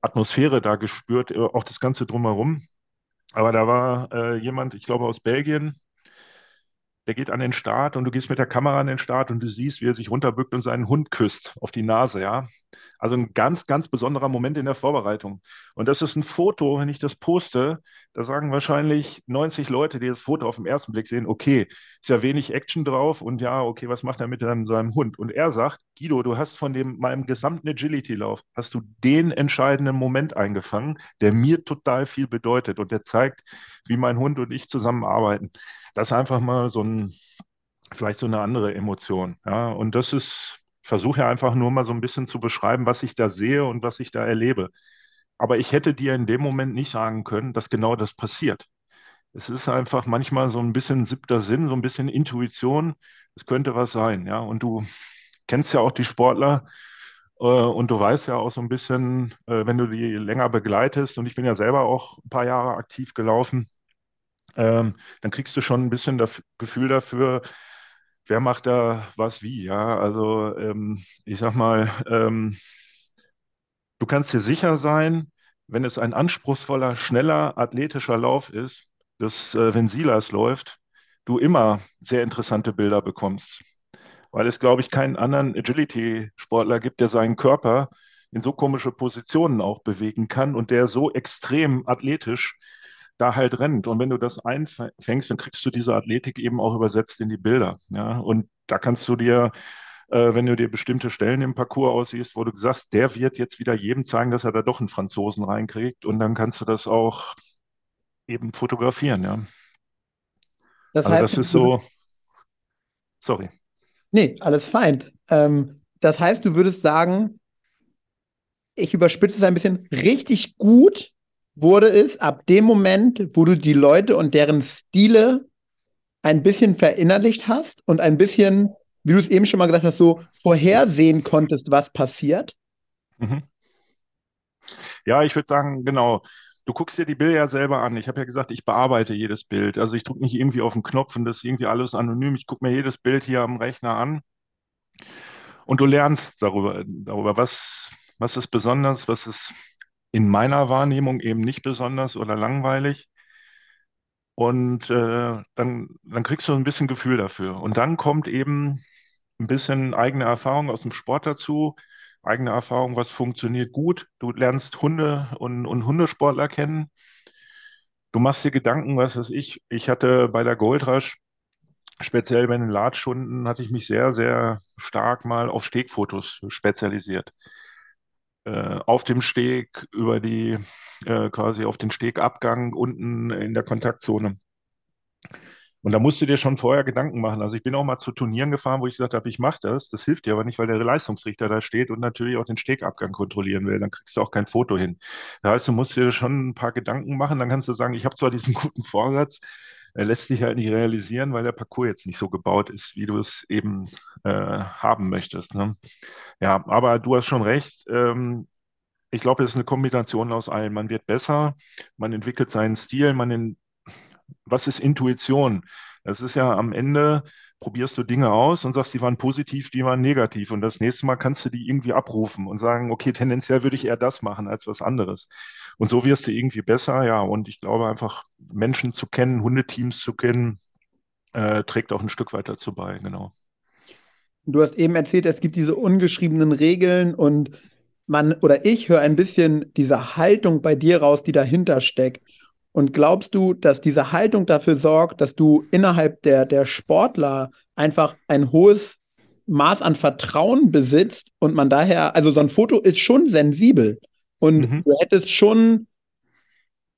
Atmosphäre da gespürt, äh, auch das Ganze drumherum. Aber da war äh, jemand, ich glaube aus Belgien, der geht an den Start und du gehst mit der Kamera an den Start und du siehst, wie er sich runterbückt und seinen Hund küsst auf die Nase, ja. Also ein ganz, ganz besonderer Moment in der Vorbereitung. Und das ist ein Foto, wenn ich das poste, da sagen wahrscheinlich 90 Leute, die das Foto auf den ersten Blick sehen, okay, ist ja wenig Action drauf und ja, okay, was macht er mit seinem Hund? Und er sagt, Guido, du hast von dem, meinem gesamten Agility-Lauf, hast du den entscheidenden Moment eingefangen, der mir total viel bedeutet und der zeigt, wie mein Hund und ich zusammenarbeiten das ist einfach mal so ein, vielleicht so eine andere Emotion. Ja, und das ist, ich versuche ja einfach nur mal so ein bisschen zu beschreiben, was ich da sehe und was ich da erlebe. Aber ich hätte dir in dem Moment nicht sagen können, dass genau das passiert. Es ist einfach manchmal so ein bisschen siebter Sinn, so ein bisschen Intuition. Es könnte was sein, ja. Und du kennst ja auch die Sportler Äh, und du weißt ja auch so ein bisschen, äh, wenn du die länger begleitest, und ich bin ja selber auch ein paar Jahre aktiv gelaufen, ähm, dann kriegst du schon ein bisschen das Gefühl dafür, wer macht da was wie, ja. Also ähm, ich sag mal, ähm, du kannst dir sicher sein, wenn es ein anspruchsvoller, schneller, athletischer Lauf ist, dass äh, wenn Silas läuft, du immer sehr interessante Bilder bekommst. Weil es, glaube ich, keinen anderen Agility-Sportler gibt, der seinen Körper in so komische Positionen auch bewegen kann und der so extrem athletisch da halt rennt. Und wenn du das einfängst, dann kriegst du diese Athletik eben auch übersetzt in die Bilder. Ja? Und da kannst du dir, äh, wenn du dir bestimmte Stellen im Parcours aussiehst, wo du sagst, der wird jetzt wieder jedem zeigen, dass er da doch einen Franzosen reinkriegt. Und dann kannst du das auch eben fotografieren. Ja? Das also heißt, das ist so. Sorry. Nee, alles fein. Ähm, das heißt, du würdest sagen, ich überspitze es ein bisschen, richtig gut wurde es ab dem Moment, wo du die Leute und deren Stile ein bisschen verinnerlicht hast und ein bisschen, wie du es eben schon mal gesagt hast, so vorhersehen konntest, was passiert? Mhm. Ja, ich würde sagen, genau. Du guckst dir die Bilder ja selber an. Ich habe ja gesagt, ich bearbeite jedes Bild. Also ich drücke nicht irgendwie auf den Knopf und das ist irgendwie alles anonym. Ich gucke mir jedes Bild hier am Rechner an und du lernst darüber, darüber was, was ist besonders, was ist in meiner Wahrnehmung eben nicht besonders oder langweilig. Und äh, dann, dann kriegst du ein bisschen Gefühl dafür. Und dann kommt eben ein bisschen eigene Erfahrung aus dem Sport dazu, eigene Erfahrung, was funktioniert gut. Du lernst Hunde und, und Hundesportler kennen. Du machst dir Gedanken, was weiß ich. Ich hatte bei der Goldrush, speziell bei den Latschhunden, hatte ich mich sehr, sehr stark mal auf Stegfotos spezialisiert auf dem Steg, über die, äh, quasi auf den Stegabgang unten in der Kontaktzone. Und da musst du dir schon vorher Gedanken machen. Also ich bin auch mal zu Turnieren gefahren, wo ich gesagt habe, ich mache das. Das hilft dir aber nicht, weil der Leistungsrichter da steht und natürlich auch den Stegabgang kontrollieren will. Dann kriegst du auch kein Foto hin. Das heißt, du musst dir schon ein paar Gedanken machen. Dann kannst du sagen, ich habe zwar diesen *laughs* guten Vorsatz, er lässt sich halt nicht realisieren, weil der Parcours jetzt nicht so gebaut ist, wie du es eben äh, haben möchtest. Ne? Ja, aber du hast schon recht. Ähm, ich glaube, es ist eine Kombination aus allem. Man wird besser, man entwickelt seinen Stil, man in, was ist Intuition? Das ist ja am Ende, probierst du Dinge aus und sagst, die waren positiv, die waren negativ. Und das nächste Mal kannst du die irgendwie abrufen und sagen, okay, tendenziell würde ich eher das machen als was anderes. Und so wirst du irgendwie besser, ja. Und ich glaube einfach, Menschen zu kennen, Hundeteams zu kennen, äh, trägt auch ein Stück weit dazu bei, genau. Du hast eben erzählt, es gibt diese ungeschriebenen Regeln und man oder ich höre ein bisschen diese Haltung bei dir raus, die dahinter steckt. Und glaubst du, dass diese Haltung dafür sorgt, dass du innerhalb der, der Sportler einfach ein hohes Maß an Vertrauen besitzt und man daher, also so ein Foto ist schon sensibel und mhm. du hättest schon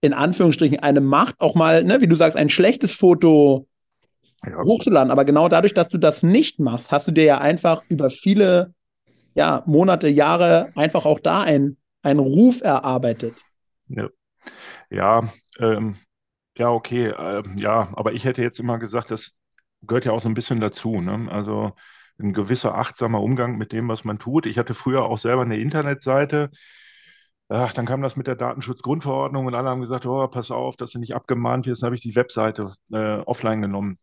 in Anführungsstrichen eine Macht, auch mal, ne, wie du sagst, ein schlechtes Foto ja. hochzuladen. Aber genau dadurch, dass du das nicht machst, hast du dir ja einfach über viele ja, Monate, Jahre einfach auch da einen Ruf erarbeitet. Ja. Ja, ähm, ja, okay. Ähm, ja, aber ich hätte jetzt immer gesagt, das gehört ja auch so ein bisschen dazu. Ne? Also ein gewisser achtsamer Umgang mit dem, was man tut. Ich hatte früher auch selber eine Internetseite. Ach, dann kam das mit der Datenschutzgrundverordnung und alle haben gesagt, oh, pass auf, dass du nicht abgemahnt wirst. Dann habe ich die Webseite äh, offline genommen.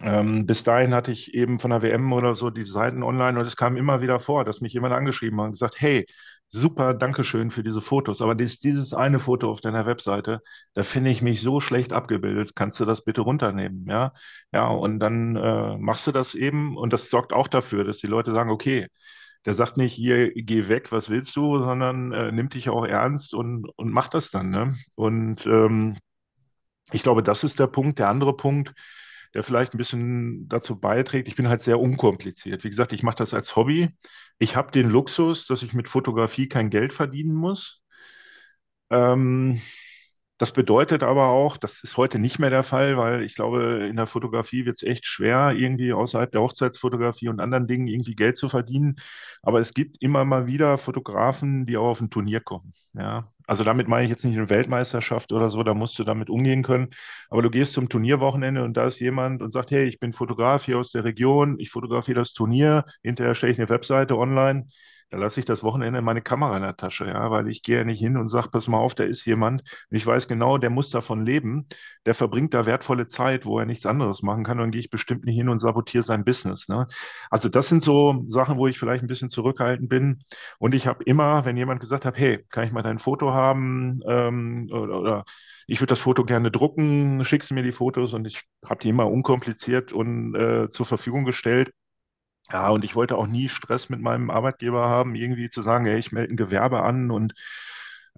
Ähm, bis dahin hatte ich eben von der WM oder so die Seiten online und es kam immer wieder vor, dass mich jemand angeschrieben hat und gesagt, hey, super, Dankeschön für diese Fotos, aber dies, dieses eine Foto auf deiner Webseite, da finde ich mich so schlecht abgebildet, kannst du das bitte runternehmen, ja? Ja, und dann äh, machst du das eben und das sorgt auch dafür, dass die Leute sagen, okay, der sagt nicht, hier, geh weg, was willst du, sondern äh, nimmt dich auch ernst und, und macht das dann, ne? Und ähm, ich glaube, das ist der Punkt. Der andere Punkt, der vielleicht ein bisschen dazu beiträgt. Ich bin halt sehr unkompliziert. Wie gesagt, ich mache das als Hobby. Ich habe den Luxus, dass ich mit Fotografie kein Geld verdienen muss. Ähm, das bedeutet aber auch, das ist heute nicht mehr der Fall, weil ich glaube, in der Fotografie wird es echt schwer, irgendwie außerhalb der Hochzeitsfotografie und anderen Dingen irgendwie Geld zu verdienen. Aber es gibt immer mal wieder Fotografen, die auch auf ein Turnier kommen. Ja, also damit meine ich jetzt nicht eine Weltmeisterschaft oder so, da musst du damit umgehen können. Aber du gehst zum Turnierwochenende und da ist jemand und sagt, hey, ich bin Fotograf hier aus der Region, ich fotografiere das Turnier, hinterher stelle ich eine Webseite online da lasse ich das Wochenende meine Kamera in der Tasche, ja, weil ich gehe ja nicht hin und sage, pass mal auf, da ist jemand. Und ich weiß genau, der muss davon leben, der verbringt da wertvolle Zeit, wo er nichts anderes machen kann, und dann gehe ich bestimmt nicht hin und sabotiere sein Business. Ne? Also das sind so Sachen, wo ich vielleicht ein bisschen zurückhaltend bin. Und ich habe immer, wenn jemand gesagt hat, hey, kann ich mal dein Foto haben ähm, oder, oder ich würde das Foto gerne drucken, schickst du mir die Fotos und ich habe die immer unkompliziert und äh, zur Verfügung gestellt. Ja, und ich wollte auch nie Stress mit meinem Arbeitgeber haben, irgendwie zu sagen, hey, ich melde ein Gewerbe an und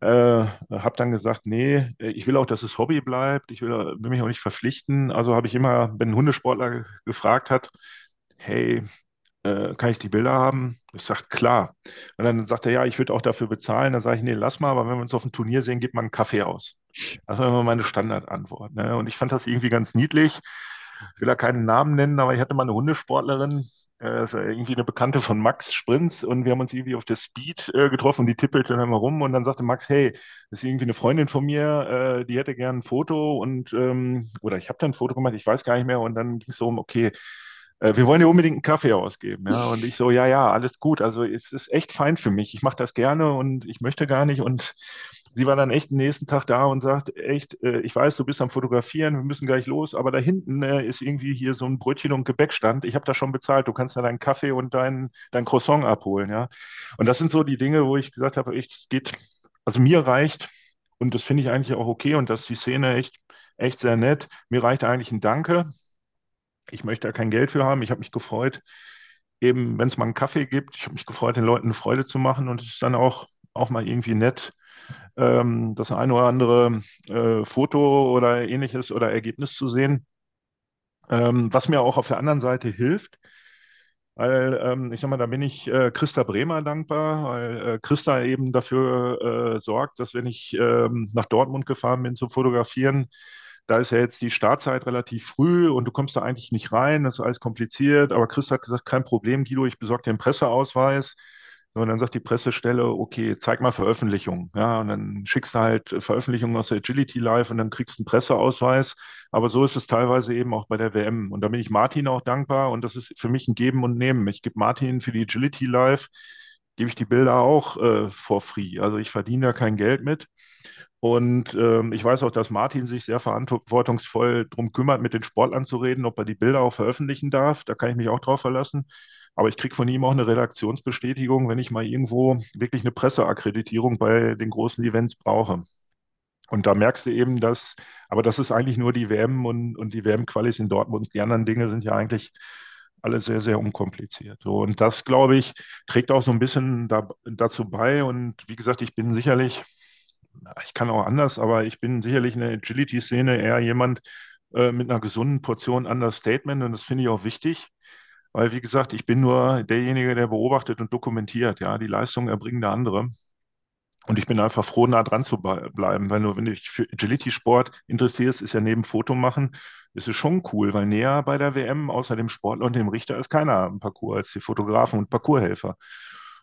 äh, habe dann gesagt, nee, ich will auch, dass es Hobby bleibt. Ich will, will mich auch nicht verpflichten. Also habe ich immer, wenn ein Hundesportler gefragt hat, hey, äh, kann ich die Bilder haben? Ich sage, klar. Und dann sagt er, ja, ich würde auch dafür bezahlen. Dann sage ich, nee, lass mal, aber wenn wir uns auf dem Turnier sehen, gib mal einen Kaffee aus. Das war immer meine Standardantwort. Ne? Und ich fand das irgendwie ganz niedlich. Ich will da keinen Namen nennen, aber ich hatte mal eine Hundesportlerin, war irgendwie eine Bekannte von Max Sprints und wir haben uns irgendwie auf der Speed äh, getroffen die tippelte dann mal rum und dann sagte Max, hey, das ist irgendwie eine Freundin von mir, äh, die hätte gern ein Foto und ähm, oder ich habe da ein Foto gemacht, ich weiß gar nicht mehr und dann ging es so um, okay, äh, wir wollen dir unbedingt einen Kaffee ausgeben. Ja? Und ich so, ja, ja, alles gut. Also es ist echt fein für mich. Ich mache das gerne und ich möchte gar nicht. Und sie war dann echt den nächsten Tag da und sagt, echt, äh, ich weiß, du bist am Fotografieren, wir müssen gleich los, aber da hinten äh, ist irgendwie hier so ein Brötchen und Gebäckstand. Ich habe da schon bezahlt. Du kannst da deinen Kaffee und dein, dein Croissant abholen. Ja? Und das sind so die Dinge, wo ich gesagt habe, echt, es geht, also mir reicht, und das finde ich eigentlich auch okay und dass die Szene echt, echt sehr nett. Mir reicht eigentlich ein Danke ich möchte da kein Geld für haben. Ich habe mich gefreut, eben, wenn es mal einen Kaffee gibt, ich habe mich gefreut, den Leuten eine Freude zu machen und es ist dann auch, auch mal irgendwie nett, ähm, das eine oder andere äh, Foto oder ähnliches oder Ergebnis zu sehen. Ähm, was mir auch auf der anderen Seite hilft, weil ähm, ich sag mal, da bin ich äh, Christa Bremer dankbar, weil äh, Christa eben dafür äh, sorgt, dass wenn ich ähm, nach Dortmund gefahren bin zum Fotografieren, da ist ja jetzt die Startzeit relativ früh und du kommst da eigentlich nicht rein, das ist alles kompliziert. Aber Chris hat gesagt, kein Problem, Guido, ich besorge dir einen Presseausweis. Und dann sagt die Pressestelle, okay, zeig mal Veröffentlichungen. Ja, und dann schickst du halt Veröffentlichungen aus der Agility Live und dann kriegst du einen Presseausweis. Aber so ist es teilweise eben auch bei der WM. Und da bin ich Martin auch dankbar und das ist für mich ein Geben und Nehmen. Ich gebe Martin für die Agility Live, gebe ich die Bilder auch äh, for free. Also ich verdiene da kein Geld mit. Und ähm, ich weiß auch, dass Martin sich sehr verantwortungsvoll darum kümmert, mit den Sportlern zu reden, ob er die Bilder auch veröffentlichen darf. Da kann ich mich auch drauf verlassen. Aber ich kriege von ihm auch eine Redaktionsbestätigung, wenn ich mal irgendwo wirklich eine Presseakkreditierung bei den großen Events brauche. Und da merkst du eben, dass, aber das ist eigentlich nur die WM und, und die WM-Qualis in Dortmund. Die anderen Dinge sind ja eigentlich alle sehr, sehr unkompliziert. Und das, glaube ich, trägt auch so ein bisschen da, dazu bei. Und wie gesagt, ich bin sicherlich ich kann auch anders, aber ich bin sicherlich in der Agility-Szene eher jemand äh, mit einer gesunden Portion Understatement und das finde ich auch wichtig. Weil, wie gesagt, ich bin nur derjenige, der beobachtet und dokumentiert. Ja, die Leistung erbringen der andere. Und ich bin einfach froh, nah dran zu bleiben. Weil nur wenn du dich für Agility-Sport interessierst, ist ja neben Foto machen, ist es schon cool, weil näher bei der WM außer dem Sportler und dem Richter ist keiner im Parcours als die Fotografen und Parcourshelfer.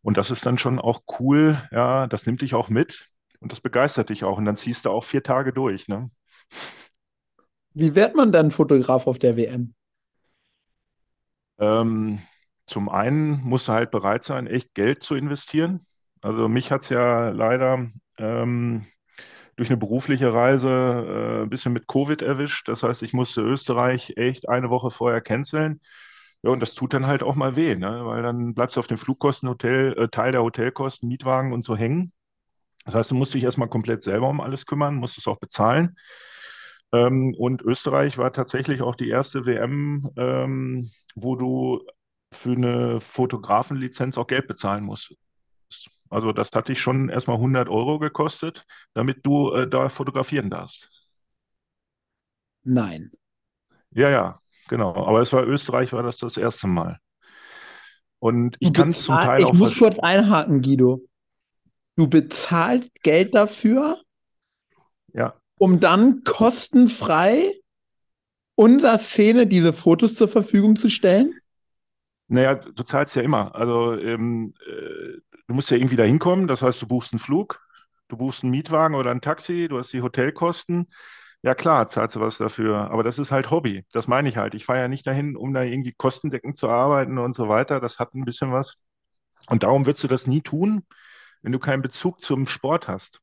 Und das ist dann schon auch cool. Ja, das nimmt dich auch mit. Und das begeistert dich auch. Und dann ziehst du auch vier Tage durch. Ne? Wie wird man dann Fotograf auf der WM? Ähm, zum einen musst du halt bereit sein, echt Geld zu investieren. Also mich hat es ja leider ähm, durch eine berufliche Reise äh, ein bisschen mit Covid erwischt. Das heißt, ich musste Österreich echt eine Woche vorher canceln. Ja, und das tut dann halt auch mal weh, ne? weil dann bleibst du auf den Flugkosten, äh, Teil der Hotelkosten, Mietwagen und so hängen. Das heißt, du musst dich erstmal komplett selber um alles kümmern, musst es auch bezahlen. Ähm, und Österreich war tatsächlich auch die erste WM, ähm, wo du für eine Fotografenlizenz auch Geld bezahlen musst. Also das hat dich schon erstmal 100 Euro gekostet, damit du äh, da fotografieren darfst. Nein. Ja, ja, genau. Aber es war Österreich, war das das erste Mal. Und ich kann es zum Teil ich auch. Ich muss kurz einhaken, Guido. Du bezahlst Geld dafür, ja. Um dann kostenfrei unserer Szene diese Fotos zur Verfügung zu stellen? Naja, du zahlst ja immer. Also ähm, äh, du musst ja irgendwie da hinkommen. Das heißt, du buchst einen Flug, du buchst einen Mietwagen oder ein Taxi, du hast die Hotelkosten. Ja klar, zahlst du was dafür. Aber das ist halt Hobby. Das meine ich halt. Ich fahre ja nicht dahin, um da irgendwie kostendeckend zu arbeiten und so weiter. Das hat ein bisschen was Und darum wirst du das nie tun, wenn du keinen Bezug zum Sport hast.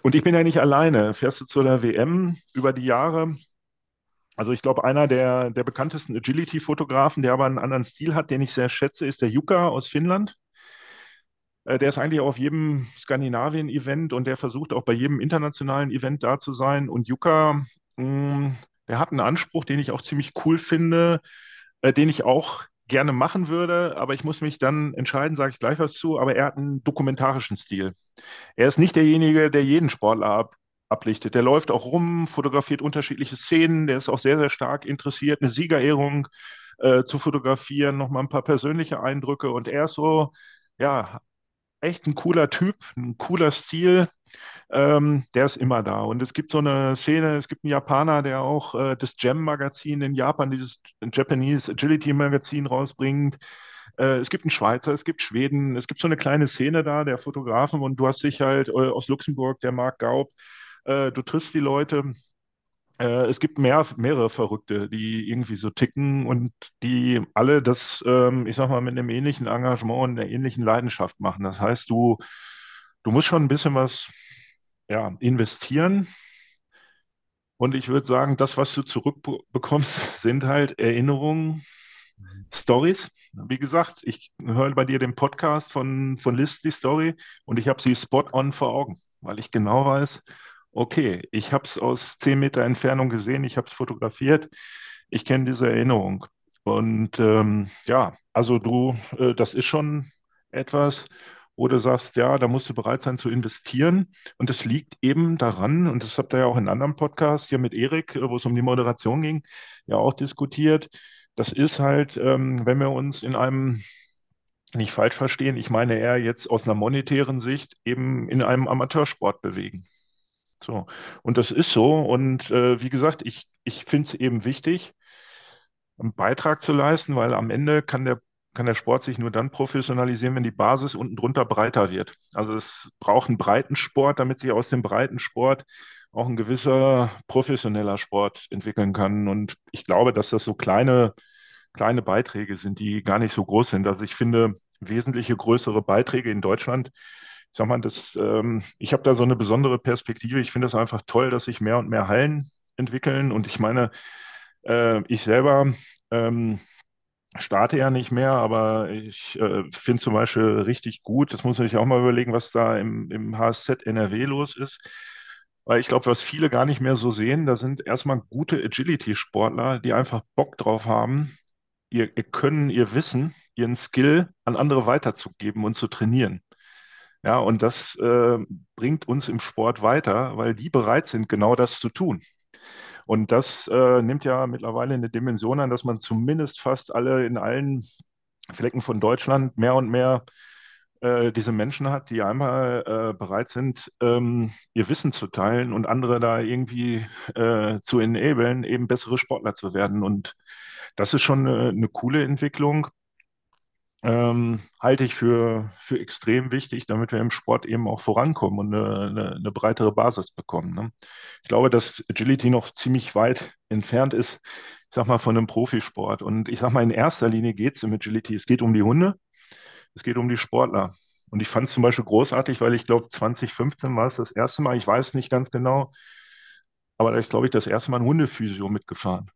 Und ich bin ja nicht alleine. Fährst du zu der WM über die Jahre? Also ich glaube, einer der, der bekanntesten Agility-Fotografen, der aber einen anderen Stil hat, den ich sehr schätze, ist der Jukka aus Finnland. Äh, der ist eigentlich auf jedem Skandinavien-Event und der versucht auch bei jedem internationalen Event da zu sein. Und Jukka, mm, der hat einen Anspruch, den ich auch ziemlich cool finde, äh, den ich auch gerne machen würde, aber ich muss mich dann entscheiden, sage ich gleich was zu, aber er hat einen dokumentarischen Stil. Er ist nicht derjenige, der jeden Sportler ab, ablichtet. Der läuft auch rum, fotografiert unterschiedliche Szenen, der ist auch sehr, sehr stark interessiert, eine Siegerehrung äh, zu fotografieren, nochmal ein paar persönliche Eindrücke und er ist so, ja, echt ein cooler Typ, ein cooler Stil, ähm, der ist immer da. Und es gibt so eine Szene, es gibt einen Japaner, der auch äh, das Jam-Magazin in Japan, dieses Japanese Agility-Magazin rausbringt. Äh, es gibt einen Schweizer, es gibt Schweden, es gibt so eine kleine Szene da, der Fotografen und du hast dich halt äh, aus Luxemburg, der Marc Gaub, äh, du triffst die Leute. Es gibt mehr, mehrere Verrückte, die irgendwie so ticken und die alle das, ähm, ich sag mal, mit einem ähnlichen Engagement und einer ähnlichen Leidenschaft machen. Das heißt, du, du musst schon ein bisschen was ja, investieren. Und ich würde sagen, das, was du zurückbekommst, sind halt Erinnerungen, Stories. Wie gesagt, ich höre bei dir den Podcast von, von List, die Story, und ich habe sie spot on vor Augen, weil ich genau weiß, okay, ich habe es aus zehn Meter Entfernung gesehen, ich habe es fotografiert, ich kenne diese Erinnerung. Und ähm, ja, also du, äh, das ist schon etwas, wo du sagst, ja, da musst du bereit sein zu investieren. Und das liegt eben daran, und das habt ihr ja auch in anderen Podcast hier mit Erik, wo es um die Moderation ging, ja auch diskutiert. Das ist halt, ähm, wenn wir uns in einem nicht falsch verstehen, ich meine eher jetzt aus einer monetären Sicht eben in einem Amateursport bewegen. So. Und das ist so. Und äh, wie gesagt, ich, ich finde es eben wichtig, einen Beitrag zu leisten, weil am Ende kann der kann der Sport sich nur dann professionalisieren, wenn die Basis unten drunter breiter wird. Also es braucht einen breiten Sport, damit sich aus dem breiten Sport auch ein gewisser professioneller Sport entwickeln kann. Und ich glaube, dass das so kleine, kleine Beiträge sind, die gar nicht so groß sind. Also ich finde wesentliche größere Beiträge in Deutschland. Ich sag mal, das, ähm, ich habe da so eine besondere Perspektive. Ich finde es einfach toll, dass sich mehr und mehr Hallen entwickeln. Und ich meine, äh, ich selber ähm, starte ja nicht mehr, aber ich äh, finde zum Beispiel richtig gut, das muss man sich auch mal überlegen, was da im, im HSZ NRW los ist. Weil ich glaube, was viele gar nicht mehr so sehen, da sind erstmal gute Agility-Sportler, die einfach Bock drauf haben, ihr, ihr Können, ihr Wissen, ihren Skill an andere weiterzugeben und zu trainieren. Ja, und das äh, bringt uns im Sport weiter, weil die bereit sind, genau das zu tun. Und das äh, nimmt ja mittlerweile eine Dimension an, dass man zumindest fast alle in allen Flecken von Deutschland mehr und mehr äh, diese Menschen hat, die einmal äh, bereit sind, ähm, ihr Wissen zu teilen und andere da irgendwie äh, zu enablen, eben bessere Sportler zu werden. Und das ist schon eine, eine coole Entwicklung ähm, halte ich für, für extrem wichtig, damit wir im Sport eben auch vorankommen und eine, eine, eine breitere Basis bekommen. Ne? Ich glaube, dass Agility noch ziemlich weit entfernt ist, ich sag mal, von einem Profisport. Und ich sag mal, in erster Linie geht es im Agility. Es geht um die Hunde, es geht um die Sportler. Und ich fand es zum Beispiel großartig, weil ich glaube, 2015 war es das erste Mal, ich weiß nicht ganz genau, aber da ist, glaube ich, das erste Mal ein Hundephysio mitgefahren.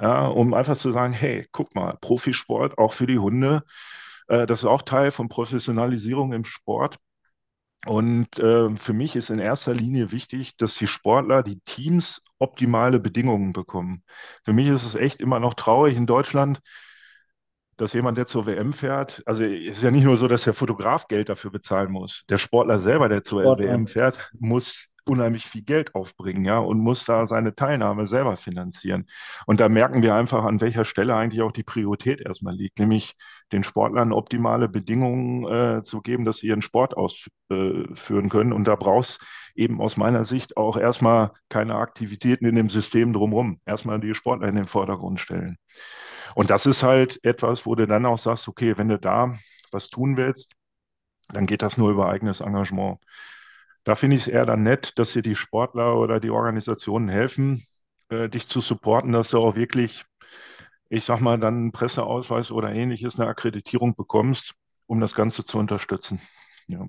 Ja, um einfach zu sagen, hey, guck mal, Profisport auch für die Hunde, äh, das ist auch Teil von Professionalisierung im Sport. Und äh, für mich ist in erster Linie wichtig, dass die Sportler, die Teams optimale Bedingungen bekommen. Für mich ist es echt immer noch traurig in Deutschland, dass jemand, der zur WM fährt, also es ist ja nicht nur so, dass der Fotograf Geld dafür bezahlen muss. Der Sportler selber, der zur Sportler. WM fährt, muss unheimlich viel Geld aufbringen, ja, und muss da seine Teilnahme selber finanzieren. Und da merken wir einfach, an welcher Stelle eigentlich auch die Priorität erstmal liegt, nämlich den Sportlern optimale Bedingungen äh, zu geben, dass sie ihren Sport ausführen äh, können. Und da brauchst eben aus meiner Sicht auch erstmal keine Aktivitäten in dem System drumherum. Erstmal die Sportler in den Vordergrund stellen. Und das ist halt etwas, wo du dann auch sagst, okay, wenn du da was tun willst, dann geht das nur über eigenes Engagement. Da finde ich es eher dann nett, dass dir die Sportler oder die Organisationen helfen, äh, dich zu supporten, dass du auch wirklich ich sag mal, dann einen Presseausweis oder ähnliches, eine Akkreditierung bekommst, um das Ganze zu unterstützen. Ja.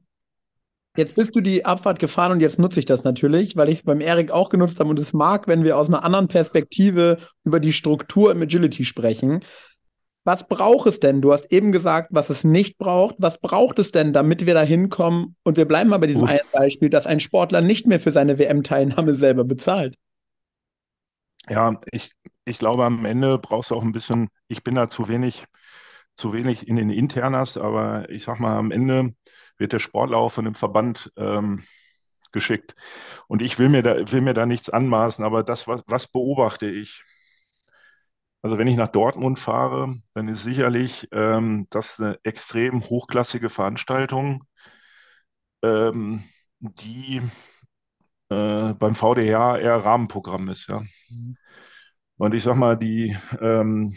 Jetzt bist du die Abfahrt gefahren und jetzt nutze ich das natürlich, weil ich es beim Erik auch genutzt habe und es mag, wenn wir aus einer anderen Perspektive über die Struktur im Agility sprechen. Was braucht es denn? Du hast eben gesagt, was es nicht braucht. Was braucht es denn, damit wir da hinkommen? Und wir bleiben mal bei diesem Uff. einen Beispiel, dass ein Sportler nicht mehr für seine WM-Teilnahme selber bezahlt. Ja, ich, ich glaube, am Ende brauchst du auch ein bisschen, ich bin da zu wenig, zu wenig in den Internas, aber ich sag mal, am Ende wird der Sportler auch von dem Verband ähm, geschickt. Und ich will mir, da, will mir da nichts anmaßen, aber das, was, was beobachte ich? Also wenn ich nach Dortmund fahre, dann ist sicherlich ähm, das eine extrem hochklassige Veranstaltung, ähm, die äh, beim VDH eher Rahmenprogramm ist. Ja. Mhm. Und ich sag mal, die ähm,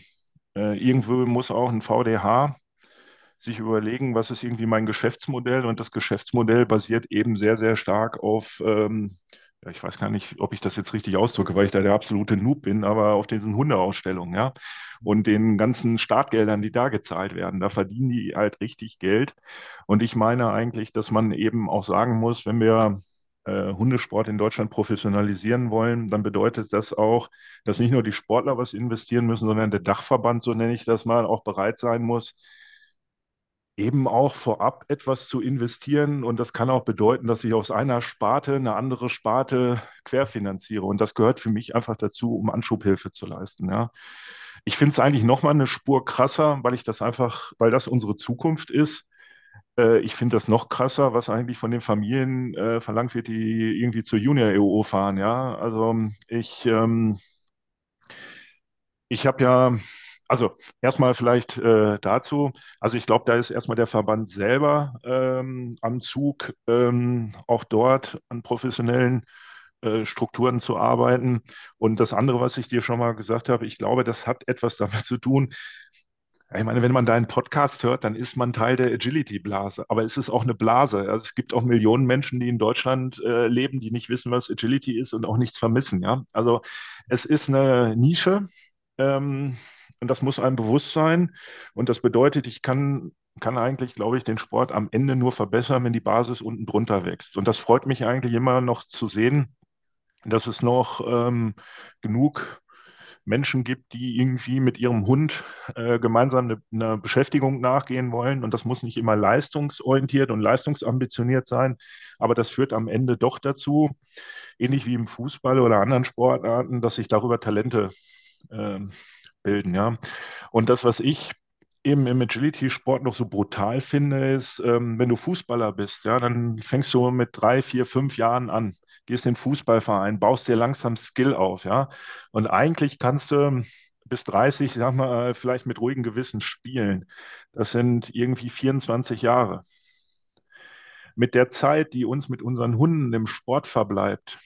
äh, irgendwo muss auch ein VDH sich überlegen, was ist irgendwie mein Geschäftsmodell und das Geschäftsmodell basiert eben sehr, sehr stark auf, ähm, ja, ich weiß gar nicht, ob ich das jetzt richtig ausdrücke, weil ich da der absolute Noob bin, aber auf diesen Hundeausstellungen, ja, und den ganzen Startgeldern, die da gezahlt werden, da verdienen die halt richtig Geld. Und ich meine eigentlich, dass man eben auch sagen muss, wenn wir äh, Hundesport in Deutschland professionalisieren wollen, dann bedeutet das auch, dass nicht nur die Sportler was investieren müssen, sondern der Dachverband, so nenne ich das mal, auch bereit sein muss, eben auch vorab etwas zu investieren. Und das kann auch bedeuten, dass ich aus einer Sparte eine andere Sparte querfinanziere. Und das gehört für mich einfach dazu, um Anschubhilfe zu leisten. Ja. Ich finde es eigentlich nochmal eine Spur krasser, weil ich das einfach, weil das unsere Zukunft ist. Äh, ich finde das noch krasser, was eigentlich von den Familien äh, verlangt wird, die irgendwie zur Junior-EO fahren. Ja, also ich, ähm, ich habe ja also erstmal vielleicht äh, dazu. Also ich glaube, da ist erstmal der Verband selber ähm, am Zug, ähm, auch dort an professionellen äh, Strukturen zu arbeiten. Und das andere, was ich dir schon mal gesagt habe, ich glaube, das hat etwas *laughs* damit zu tun. Ich meine, wenn man deinen Podcast hört, dann ist man Teil der Agility-Blase. Aber es ist auch eine Blase. Also es gibt auch Millionen Menschen, die in Deutschland äh, leben, die nicht wissen, was Agility ist und auch nichts vermissen. Ja, also es ist eine Nische. Ähm, und das muss einem bewusst sein. Und das bedeutet, ich kann, kann eigentlich, glaube ich, den Sport am Ende nur verbessern, wenn die Basis unten drunter wächst. Und das freut mich eigentlich immer noch zu sehen, dass es noch ähm, genug Menschen gibt, die irgendwie mit ihrem Hund äh, gemeinsam eine, eine, Beschäftigung nachgehen wollen. Und das muss nicht immer leistungsorientiert und leistungsambitioniert sein, aber das führt am Ende doch dazu, ähnlich wie im Fußball oder anderen Sportarten, dass sich darüber Talente äh, bilden, ja. Und das, was ich eben im Agility-Sport noch so brutal finde, ist, ähm, wenn du Fußballer bist, ja, dann fängst du mit drei, vier, fünf Jahren an, gehst in den Fußballverein, baust dir langsam Skill auf, ja. Und eigentlich kannst du bis 30, sag mal, vielleicht mit ruhigem Gewissen spielen. Das sind irgendwie 24 Jahre. Mit der Zeit, die uns mit unseren Hunden im Sport verbleibt,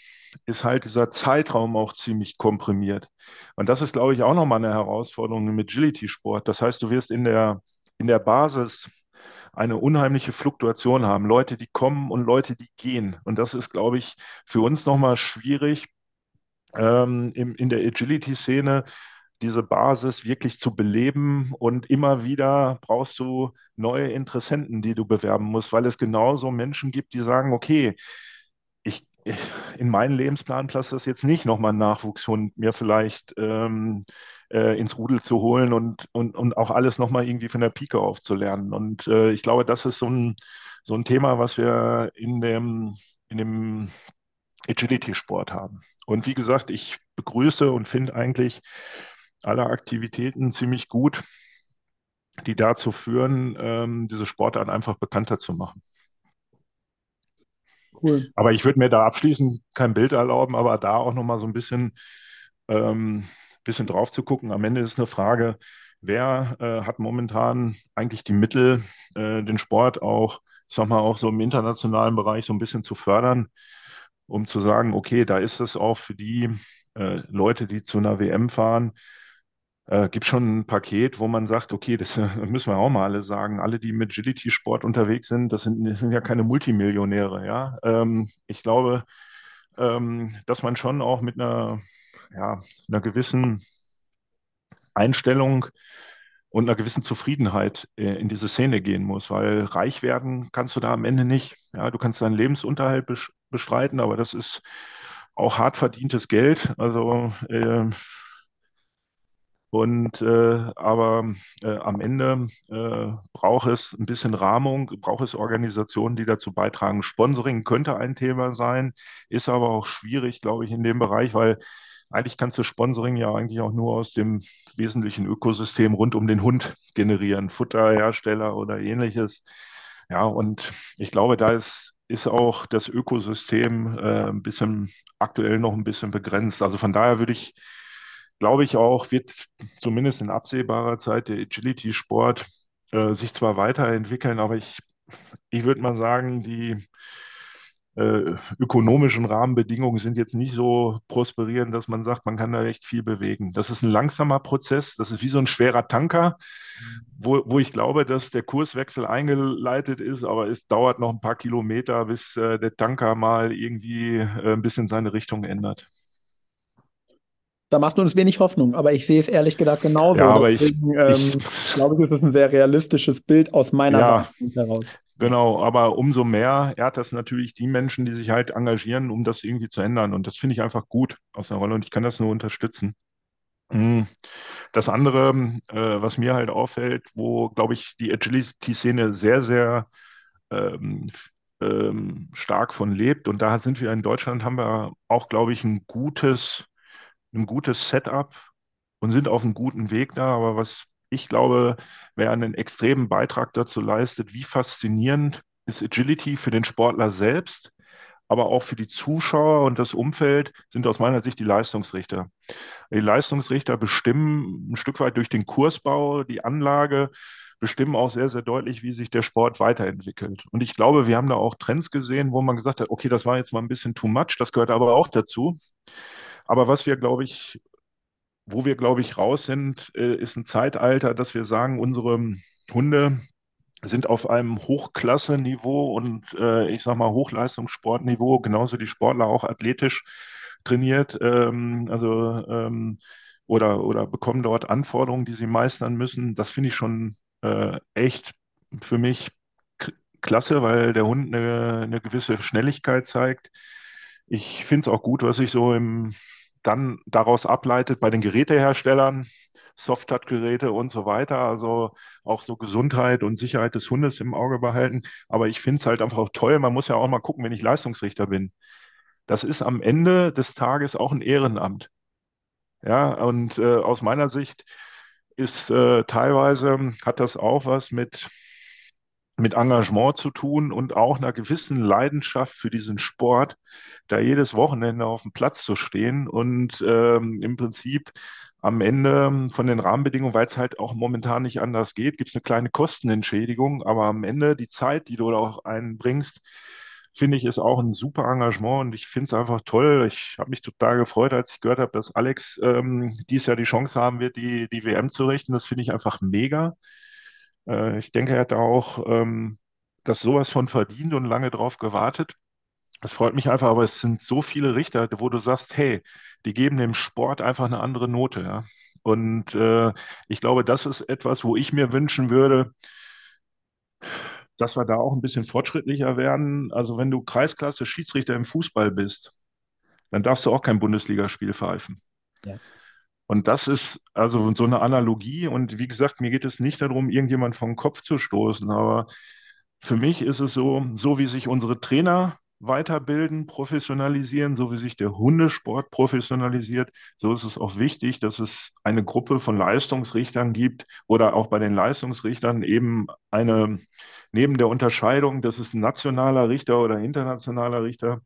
ist halt dieser Zeitraum auch ziemlich komprimiert. Und das ist, glaube ich, auch nochmal eine Herausforderung im Agility-Sport. Das heißt, du wirst in der, in der Basis eine unheimliche Fluktuation haben. Leute, die kommen und Leute, die gehen. Und das ist, glaube ich, für uns nochmal schwierig ähm, im, in der Agility-Szene, diese Basis wirklich zu beleben und immer wieder brauchst du neue Interessenten, die du bewerben musst, weil es genauso Menschen gibt, die sagen, okay, in meinen Lebensplan passt das jetzt nicht, nochmal einen Nachwuchshund mir vielleicht ähm, äh, ins Rudel zu holen und, und, und auch alles nochmal irgendwie von der Pike aufzulernen. Und äh, ich glaube, das ist so ein, so ein Thema, was wir in dem, in dem Agility-Sport haben. Und wie gesagt, ich begrüße und finde eigentlich alle Aktivitäten ziemlich gut, die dazu führen, ähm, diese Sportart einfach bekannter zu machen. Cool. Aber ich würde mir da abschließend kein Bild erlauben, aber da auch nochmal so ein bisschen, ähm, bisschen drauf zu gucken. Am Ende ist eine Frage, wer äh, hat momentan eigentlich die Mittel, äh, den Sport auch, ich sag mal, auch so im internationalen Bereich so ein bisschen zu fördern, um zu sagen, okay, da ist es auch für die äh, Leute, die zu einer WM fahren, äh, gibt schon ein Paket, wo man sagt, okay, *laughs* das müssen wir auch mal alle sagen. Alle, die mit Agility-Sport unterwegs sind, das sind, das sind, ja keine Multimillionäre. Ja? Ähm, ich glaube, ähm, dass man schon auch mit einer, ja, einer gewissen Einstellung und einer gewissen Zufriedenheit äh, in diese Szene gehen muss, weil reich werden kannst du da am Ende nicht. Ja, du kannst deinen Lebensunterhalt bestreiten, aber das ist auch hart verdientes Geld. Also äh, und äh, aber äh, am Ende äh, braucht es ein bisschen Rahmung, braucht es Organisationen, die dazu beitragen. Sponsoring könnte ein Thema sein, ist aber auch schwierig, glaube ich, in dem Bereich, weil eigentlich kannst du Sponsoring ja eigentlich auch nur aus dem wesentlichen Ökosystem rund um den Hund generieren, Futterhersteller oder ähnliches. Ja, und ich glaube, da ist, ist auch das Ökosystem äh, ein bisschen aktuell noch ein bisschen begrenzt. Also von daher würde ich glaube ich auch, wird zumindest in absehbarer Zeit der Agility-Sport äh, sich zwar weiterentwickeln, aber ich, ich würde mal sagen, die äh, ökonomischen Rahmenbedingungen sind jetzt nicht so prosperierend, dass man sagt, man kann da echt viel bewegen. Das ist ein langsamer Prozess, das ist wie so ein schwerer Tanker, wo, wo ich glaube, dass der Kurswechsel eingeleitet ist, aber es dauert noch ein paar Kilometer, bis äh, der Tanker mal irgendwie äh, ein bisschen seine Richtung ändert. Da machst du uns wenig Hoffnung, aber ich sehe es ehrlich gesagt genauso. Ja, aber Deswegen, ich, ähm, ich glaube, es ist ein sehr realistisches Bild aus meiner ja, Wahrnehmung heraus. Genau, aber umso mehr ehrt das natürlich die Menschen, die sich halt engagieren, um das irgendwie zu ändern. Und das finde ich einfach gut aus der Rolle und ich kann das nur unterstützen. Hm. Das andere, äh, was mir halt auffällt, wo, glaube ich, die Agility-Szene sehr, sehr ähm, ähm, stark von lebt, und da sind wir in Deutschland, haben wir auch, glaube ich, ein gutes ein gutes Setup und sind auf einem guten Weg da. Aber was ich glaube, wer einen extremen Beitrag dazu leistet, wie faszinierend ist Agility für den Sportler selbst, aber auch für die Zuschauer und das Umfeld sind aus meiner Sicht die Leistungsrichter. Die Leistungsrichter bestimmen ein Stück weit durch den Kursbau, die Anlage, bestimmen auch sehr, sehr deutlich, wie sich der Sport weiterentwickelt. Und ich glaube, wir haben da auch Trends gesehen, wo man gesagt hat, okay, das war jetzt mal ein bisschen too much, das gehört aber auch dazu. Aber was wir, glaube ich, wo wir, glaube ich, raus sind, äh, ist ein Zeitalter, dass wir sagen, unsere Hunde sind auf einem Hochklasse-Niveau und äh, ich sage mal Hochleistungssportniveau, genauso die Sportler auch athletisch trainiert, ähm, also ähm, oder, oder bekommen dort Anforderungen, die sie meistern müssen. Das finde ich schon äh, echt für mich klasse, weil der Hund eine, eine gewisse Schnelligkeit zeigt. Ich finde es auch gut, was sich so im, dann daraus ableitet bei den Geräteherstellern, Soft-Touch-Geräte und so weiter. Also auch so Gesundheit und Sicherheit des Hundes im Auge behalten. Aber ich finde es halt einfach auch toll. Man muss ja auch mal gucken, wenn ich Leistungsrichter bin. Das ist am Ende des Tages auch ein Ehrenamt. Ja, und äh, aus meiner Sicht ist äh, teilweise, hat das auch was mit mit Engagement zu tun und auch einer gewissen Leidenschaft für diesen Sport, da jedes Wochenende auf dem Platz zu stehen und ähm, im Prinzip am Ende von den Rahmenbedingungen, weil es halt auch momentan nicht anders geht, gibt es eine kleine Kostenentschädigung, aber am Ende die Zeit, die du da auch einbringst, finde ich, ist auch ein super Engagement und ich finde es einfach toll. Ich habe mich total gefreut, als ich gehört habe, dass Alex ähm, dies Jahr die Chance haben wird, die, die WM zu richten. Das finde ich einfach mega. Äh, ich denke, er hat da auch ähm, das sowas von verdient und lange drauf gewartet. Das freut mich einfach, aber es sind so viele Richter, wo du sagst, hey, die geben dem Sport einfach eine andere Note. Ja? Und äh, ich glaube, das ist etwas, wo ich mir wünschen würde, dass wir da auch ein bisschen fortschrittlicher werden. Also wenn du Kreisklasse Schiedsrichter im Fußball bist, dann darfst du auch kein Bundesligaspiel pfeifen. Ja. Und das ist also so eine Analogie. Und wie gesagt, mir geht es nicht darum, irgendjemand vom Kopf zu stoßen. Aber für mich ist es so, so wie sich unsere Trainer weiterbilden, professionalisieren, so wie sich der Hundesport professionalisiert, so ist es auch wichtig, dass es eine Gruppe von Leistungsrichtern gibt oder auch bei den Leistungsrichtern eben eine, neben der Unterscheidung, dass es ein nationaler Richter oder internationaler Richter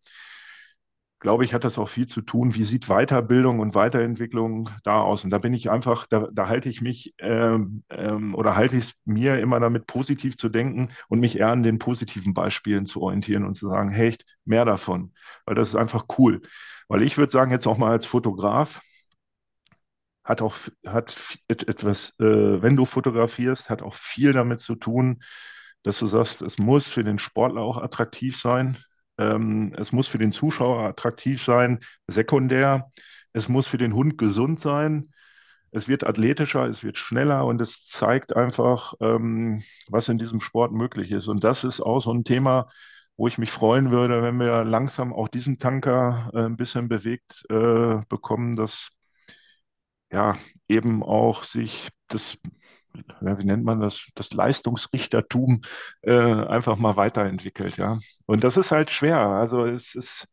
glaube ich, hat das auch viel zu tun, wie sieht Weiterbildung und Weiterentwicklung da aus. Und da bin ich einfach, da, da halte ich mich ähm, ähm, oder halte ich es mir immer damit, positiv zu denken und mich eher an den positiven Beispielen zu orientieren und zu sagen, hey, mehr davon, weil das ist einfach cool. Weil ich würde sagen, jetzt auch mal als Fotograf, hat auch hat etwas, äh, wenn du fotografierst, hat auch viel damit zu tun, dass du sagst, es muss für den Sportler auch attraktiv sein. Ähm, es muss für den Zuschauer attraktiv sein, sekundär. Es muss für den Hund gesund sein. es wird athletischer, es wird schneller und es zeigt einfach, ähm, was in diesem Sport möglich ist. Und das ist auch so ein Thema, wo ich mich freuen würde, wenn wir langsam auch diesen Tanker äh, ein bisschen bewegt äh, bekommen, dass ja eben auch sich das, ja, wie nennt man das, das Leistungsrichtertum äh, einfach mal weiterentwickelt, ja. Und das ist halt schwer. Also es ist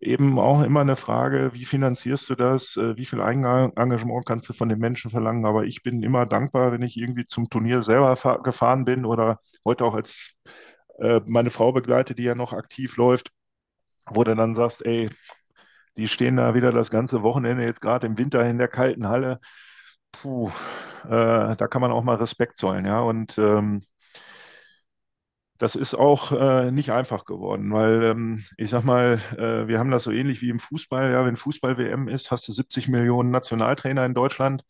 eben auch immer eine Frage, wie finanzierst du das, äh, wie viel Eigenengagement kannst du von den Menschen verlangen. Aber ich bin immer dankbar, wenn ich irgendwie zum Turnier selber gefahren bin oder heute auch als äh, meine Frau begleite, die ja noch aktiv läuft, wo du dann sagst, ey, die stehen da wieder das ganze Wochenende jetzt gerade im Winter in der kalten Halle. Puh, äh, da kann man auch mal Respekt zollen, ja. Und ähm, das ist auch äh, nicht einfach geworden, weil ähm, ich sag mal, äh, wir haben das so ähnlich wie im Fußball. Ja, wenn Fußball-WM ist, hast du 70 Millionen Nationaltrainer in Deutschland.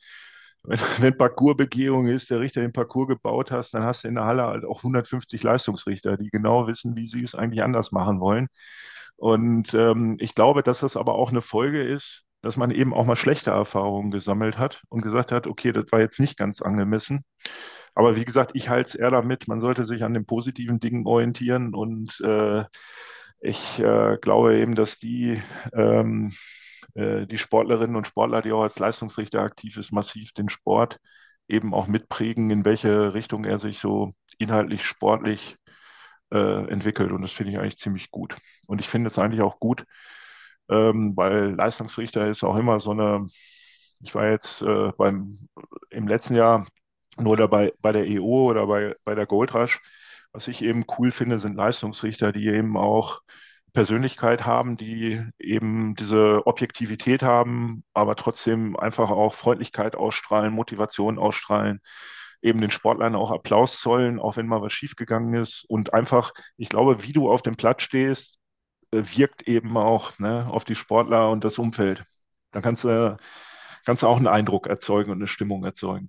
Wenn, *laughs* wenn Parcoursbegehung ist, der Richter den Parcours gebaut hast, dann hast du in der Halle halt auch 150 Leistungsrichter, die genau wissen, wie sie es eigentlich anders machen wollen. Und ähm, ich glaube, dass das aber auch eine Folge ist, dass man eben auch mal schlechte Erfahrungen gesammelt hat und gesagt hat, okay, das war jetzt nicht ganz angemessen. Aber wie gesagt, ich halte es eher damit, man sollte sich an den positiven Dingen orientieren und äh, ich äh, glaube eben, dass die, ähm, äh, die Sportlerinnen und Sportler, die auch als Leistungsrichter aktiv ist, massiv den Sport eben auch mitprägen, in welche Richtung er sich so inhaltlich, sportlich äh, entwickelt. Und das finde ich eigentlich ziemlich gut. Und ich finde es eigentlich auch gut, ähm, weil Leistungsrichter ist auch immer so eine, ich war jetzt äh, beim, im letzten Jahr nur dabei bei der EO oder bei, bei der Goldrush. Was ich eben cool finde, sind Leistungsrichter, die eben auch Persönlichkeit haben, die eben diese Objektivität haben, aber trotzdem einfach auch Freundlichkeit ausstrahlen, Motivation ausstrahlen, eben den Sportlern auch Applaus zollen, auch wenn mal was schiefgegangen ist und einfach, ich glaube, wie du auf dem Platz stehst, wirkt eben auch ne, auf die Sportler und das Umfeld. Da kannst du, kannst du auch einen Eindruck erzeugen und eine Stimmung erzeugen.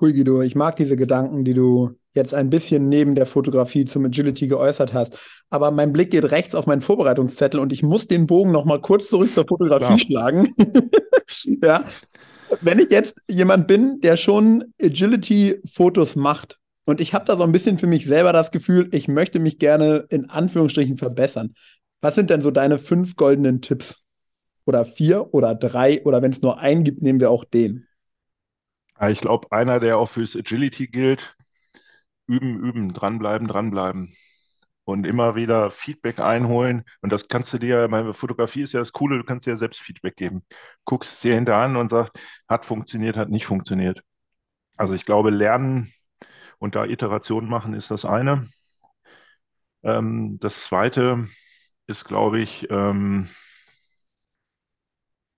Cool, Guido. Ich mag diese Gedanken, die du jetzt ein bisschen neben der Fotografie zum Agility geäußert hast. Aber mein Blick geht rechts auf meinen Vorbereitungszettel und ich muss den Bogen noch mal kurz zurück zur Fotografie ja. schlagen. *laughs* ja. Wenn ich jetzt jemand bin, der schon Agility-Fotos macht und ich habe da so ein bisschen für mich selber das Gefühl, ich möchte mich gerne in Anführungsstrichen verbessern. Was sind denn so deine fünf goldenen Tipps? Oder vier oder drei oder wenn es nur einen gibt, nehmen wir auch den. Ich glaube, einer, der auch fürs Agility gilt, üben, üben, dranbleiben, dranbleiben. Und immer wieder Feedback einholen. Und das kannst du dir, meine Fotografie ist ja das Coole, du kannst dir ja selbst Feedback geben. Guckst dir hinter an und sagst, hat funktioniert, hat nicht funktioniert. Also ich glaube, lernen und da Iterationen machen ist das eine. Ähm, das zweite ist, glaube ich, ähm,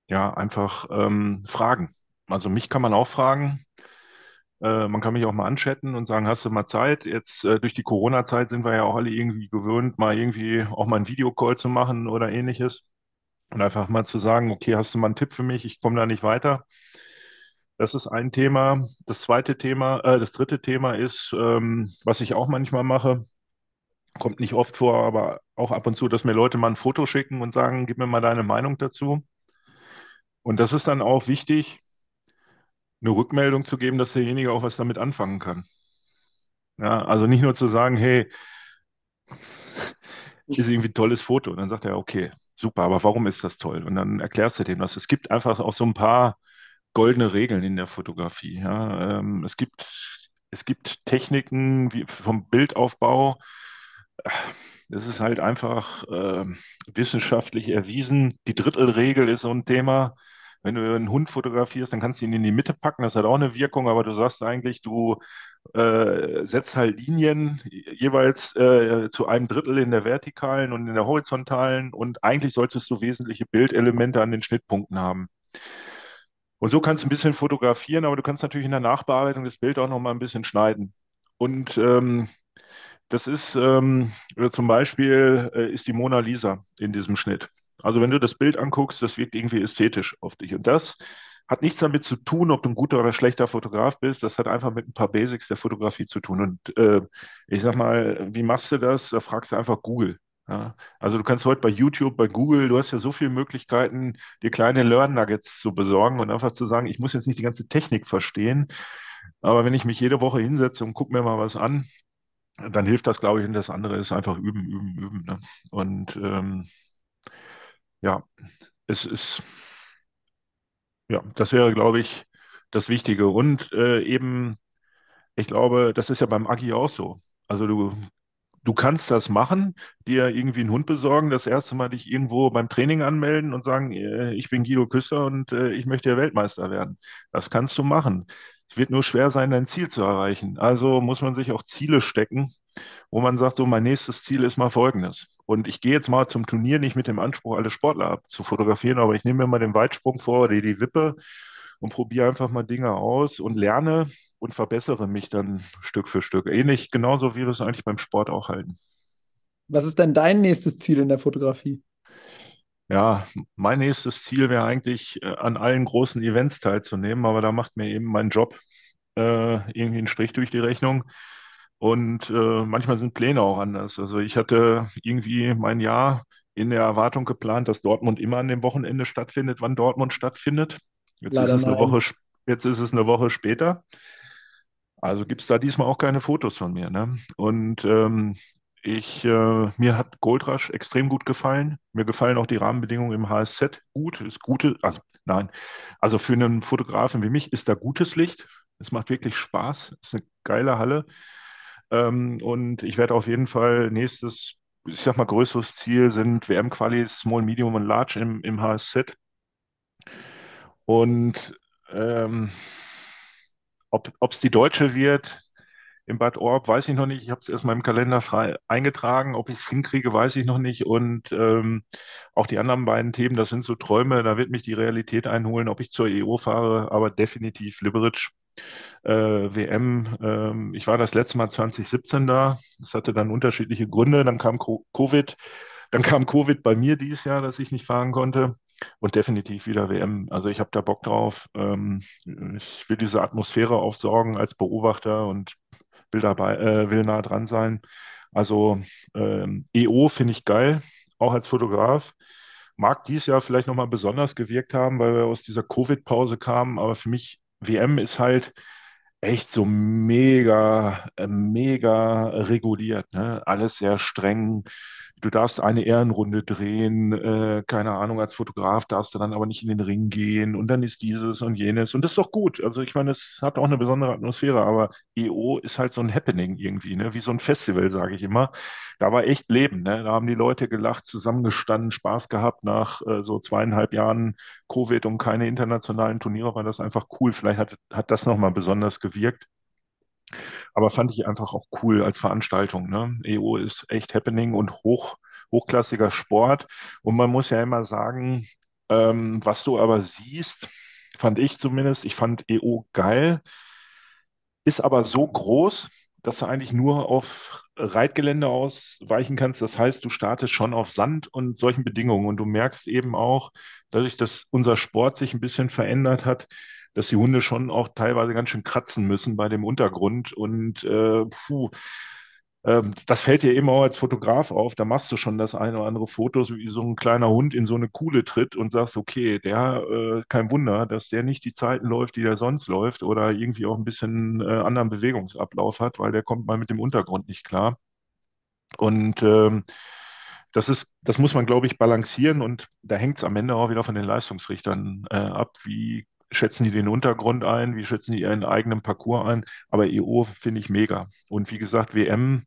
ja, einfach ähm, Fragen. Also mich kann man auch fragen. Äh, man kann mich auch mal anchatten und sagen, hast du mal Zeit? Jetzt äh, durch die Corona-Zeit sind wir ja auch alle irgendwie gewöhnt, mal irgendwie auch mal einen Videocall zu machen oder ähnliches. Und einfach mal zu sagen, okay, hast du mal einen Tipp für mich? Ich komme da nicht weiter. Das ist ein Thema. Das zweite Thema, äh, das dritte Thema ist, ähm, was ich auch manchmal mache, kommt nicht oft vor, aber auch ab und zu, dass mir Leute mal ein Foto schicken und sagen, gib mir mal deine Meinung dazu. Und das ist dann auch wichtig, eine Rückmeldung zu geben, dass derjenige auch was damit anfangen kann. Ja, also nicht nur zu sagen, hey, ist irgendwie ein tolles Foto. Und dann sagt er, okay, super, aber warum ist das toll? Und dann erklärst du dem das. Es gibt einfach auch so ein paar goldene Regeln in der Fotografie. Ja. Ähm, es gibt, es gibt Techniken wie vom Bildaufbau. Es ist halt einfach äh, wissenschaftlich erwiesen. Die Drittelregel ist so ein Thema. Wenn du einen Hund fotografierst, dann kannst du ihn in die Mitte packen, das hat auch eine Wirkung, aber du sagst eigentlich, du äh, setzt halt Linien jeweils äh, zu einem Drittel in der vertikalen und in der horizontalen und eigentlich solltest du wesentliche Bildelemente an den Schnittpunkten haben. Und so kannst du ein bisschen fotografieren, aber du kannst natürlich in der Nachbearbeitung das Bild auch noch mal ein bisschen schneiden. Und ähm, das ist ähm, zum Beispiel äh, ist die Mona Lisa in diesem Schnitt. Also wenn du das Bild anguckst, das wirkt irgendwie ästhetisch auf dich. Und das hat nichts damit zu tun, ob du ein guter oder schlechter Fotograf bist. Das hat einfach mit ein paar Basics der Fotografie zu tun. Und äh, ich sag mal, wie machst du das? Da fragst du einfach Google. Ja, also du kannst heute bei YouTube, bei Google, du hast ja so viele Möglichkeiten, dir kleine Learn-Nuggets zu besorgen und einfach zu sagen, ich muss jetzt nicht die ganze Technik verstehen, aber wenn ich mich jede Woche hinsetze und gucke mir mal was an, dann hilft das, glaube ich, und das andere ist einfach üben, üben, üben. Ne? Und ähm, ja, es ist, ja, das wäre, glaube ich, das Wichtige. Und äh, eben, ich glaube, das ist ja beim Agi auch so. Also du du kannst das machen, dir irgendwie einen Hund besorgen, das erste Mal dich irgendwo beim Training anmelden und sagen, äh, ich bin Guido Küsser und äh, ich möchte ja Weltmeister werden. Das kannst du machen. Es wird nur schwer sein, dein Ziel zu erreichen. Also muss man sich auch Ziele stecken, wo man sagt, so mein nächstes Ziel ist mal folgendes. Und ich gehe jetzt mal zum Turnier nicht mit dem Anspruch, alle Sportler zu fotografieren, aber ich nehme mir mal den Weitsprung vor oder die Wippe und probiere einfach mal Dinge aus und lerne und verbessere mich dann Stück für Stück. Ähnlich, genauso wie wir es eigentlich beim Sport auch halten. Was ist denn dein nächstes Ziel in der Fotografie? Ja, mein nächstes Ziel wäre eigentlich, äh, an allen großen Events teilzunehmen, aber da macht mir eben mein Job äh, irgendwie einen Strich durch die Rechnung. Und äh, manchmal sind Pläne auch anders. Also ich hatte irgendwie mein Jahr in der Erwartung geplant, dass Dortmund immer an dem Wochenende stattfindet, wann Dortmund stattfindet. Jetzt ist es eine Woche, jetzt ist es eine Woche später. Also gibt es da diesmal auch keine Fotos von mir. Ne? Und ähm, ich, äh, mir hat Goldrush extrem gut gefallen. Mir gefallen auch die Rahmenbedingungen im HSZ gut. Ist gute, also nein, also für einen Fotografen wie mich ist da gutes Licht. Es macht wirklich Spaß. Ist eine geile Halle. Ähm, und ich werde auf jeden Fall nächstes, ich sag mal, größeres Ziel sind WM-Qualis, Small, Medium und Large im, im HSZ. Und ähm, ob es die deutsche wird im Bad Orb, weiß ich noch nicht. Ich habe es erstmal im Kalender frei eingetragen. Ob ich es hinkriege, weiß ich noch nicht. Und ähm, auch die anderen beiden Themen, das sind so Träume. Da wird mich die Realität einholen, ob ich zur EO fahre, aber definitiv Liberec. Äh, WM, ähm, ich war das letzte Mal 2017 da. Das hatte dann unterschiedliche Gründe. Dann kam Covid. Dann kam Covid bei mir dieses Jahr, dass ich nicht fahren konnte. Und definitiv wieder WM. Also ich habe da Bock drauf. Ähm, ich will diese Atmosphäre aufsorgen als Beobachter und will dabei, äh, will nah dran sein. Also ähm, EO finde ich geil, auch als Fotograf. Mag dies Jahr vielleicht nochmal besonders gewirkt haben, weil wir aus dieser Covid-Pause kamen. Aber für mich WM ist halt echt so mega, äh, mega reguliert. Ne? Alles sehr streng du darfst eine Ehrenrunde drehen, äh, keine Ahnung, als Fotograf darfst du dann aber nicht in den Ring gehen und dann ist dieses und jenes und das ist doch gut. Also ich meine, es hat auch eine besondere Atmosphäre, aber EO ist halt so ein Happening irgendwie, ne? wie so ein Festival, sage ich immer. Da war echt Leben, ne? da haben die Leute gelacht, zusammengestanden, Spaß gehabt nach äh, so zweieinhalb Jahren Covid und keine internationalen Turniere, war das einfach cool. Vielleicht hat, hat das nochmal besonders gewirkt. Aber fand ich einfach auch cool als Veranstaltung. Ne? EO ist echt happening und hoch, hochklassiger Sport. Und man muss ja immer sagen, ähm, was du aber siehst, fand ich zumindest, ich fand EO geil, ist aber so groß, dass du eigentlich nur auf Reitgelände ausweichen kannst. Das heißt, du startest schon auf Sand und solchen Bedingungen. Und du merkst eben auch, dadurch, dass unser Sport sich ein bisschen verändert hat, dass die Hunde schon auch teilweise ganz schön kratzen müssen bei dem Untergrund. Und äh, puh, äh, das fällt dir eben auch als Fotograf auf. Da machst du schon das eine oder andere Foto, wie so ein kleiner Hund in so eine Kuhle tritt und sagst, okay, der, äh, kein Wunder, dass der nicht die Zeiten läuft, die der sonst läuft oder irgendwie auch ein bisschen äh, anderen Bewegungsablauf hat, weil der kommt mal mit dem Untergrund nicht klar. Und ähm, das ist, das muss man, glaube ich, balancieren und da hängt es am Ende auch wieder von den Leistungsrichtern äh, ab, wie schätzen die den Untergrund ein, wie schätzen die ihren eigenen Parcours ein. Aber EO finde ich mega. Und wie gesagt, WM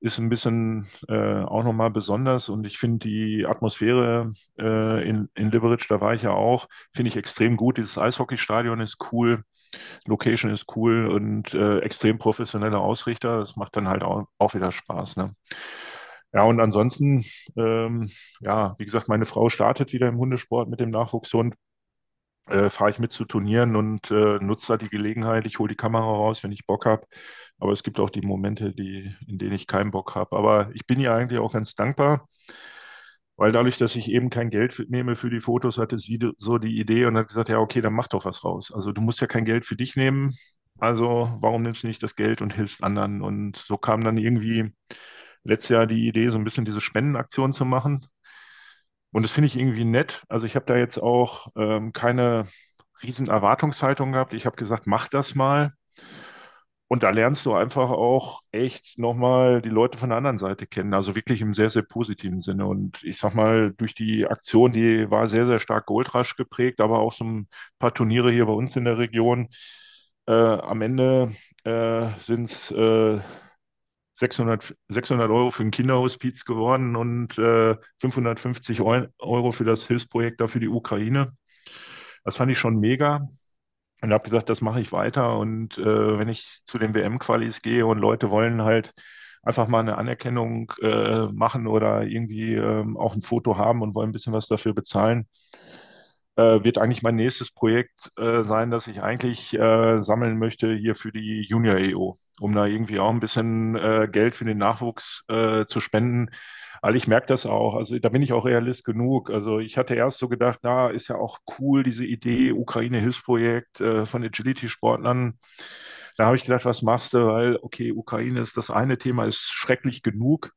ist ein bisschen äh, auch nochmal besonders und ich finde die Atmosphäre äh, in, in Liberec, da war ich ja auch, finde ich extrem gut. Dieses Eishockeystadion ist cool, Location ist cool und äh, extrem professionelle Ausrichter. Das macht dann halt auch, auch wieder Spaß. Ne? Ja, und ansonsten, ähm, ja, wie gesagt, meine Frau startet wieder im Hundesport mit dem Nachwuchshund äh, fahre ich mit zu Turnieren und äh, nutze da die Gelegenheit. Ich hole die Kamera raus, wenn ich Bock habe. Aber es gibt auch die Momente, die, in denen ich keinen Bock habe. Aber ich bin ihr eigentlich auch ganz dankbar, weil dadurch, dass ich eben kein Geld nehme für die Fotos, hatte sie so die Idee und hat gesagt, ja, okay, dann mach doch was raus. Also du musst ja kein Geld für dich nehmen. Also warum nimmst du nicht das Geld und hilfst anderen? Und so kam dann irgendwie letztes Jahr die Idee, so ein bisschen diese Spendenaktion zu machen. Und das finde ich irgendwie nett. Also ich habe da jetzt auch ähm, keine riesen Erwartungshaltung gehabt. Ich habe gesagt, mach das mal. Und da lernst du einfach auch echt nochmal die Leute von der anderen Seite kennen. Also wirklich im sehr, sehr positiven Sinne. Und ich sag mal, durch die Aktion, die war sehr, sehr stark Goldrasch geprägt, aber auch so ein paar Turniere hier bei uns in der Region. Äh, am Ende äh, sind es äh, 600, 600 Euro für ein Kinderhospiz geworden und äh, 550 Euro für das Hilfsprojekt da für die Ukraine. Das fand ich schon mega. Und habe gesagt, das mache ich weiter. Und äh, wenn ich zu den WM-Qualis gehe und Leute wollen halt einfach mal eine Anerkennung äh, machen oder irgendwie ähm, auch ein Foto haben und wollen ein bisschen was dafür bezahlen, äh, wird eigentlich mein nächstes Projekt äh, sein, dass ich eigentlich äh, sammeln möchte hier für die Junior EO, um da irgendwie auch ein bisschen äh, Geld für den Nachwuchs äh, zu spenden. Weil ich merke das auch, also da bin ich auch realist genug. Also ich hatte erst so gedacht, na, ist ja auch cool, diese Idee, Ukraine-Hilfsprojekt äh, von Agility-Sportlern. Da habe ich gedacht, was machst du? Weil, okay, Ukraine ist das eine Thema, ist schrecklich genug.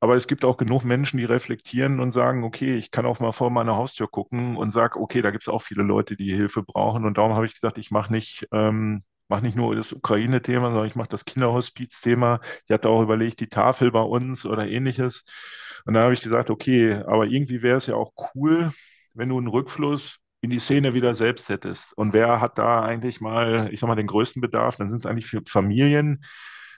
Aber es gibt auch genug Menschen, die reflektieren und sagen, okay, ich kann auch mal vor meiner Haustür gucken und sage, okay, da gibt es auch viele Leute, die Hilfe brauchen. Und darum habe ich gesagt, ich mache nicht, ähm, mach nicht nur das Ukraine-Thema, sondern ich mache das Kinderhospiz-Thema. Ich hatte auch überlegt, die Tafel bei uns oder ähnliches. Und da habe ich gesagt, okay, aber irgendwie wäre es ja auch cool, wenn du einen Rückfluss in die Szene wieder selbst hättest. Und wer hat da eigentlich mal, ich sag mal, den größten Bedarf? Dann sind es eigentlich für Familien,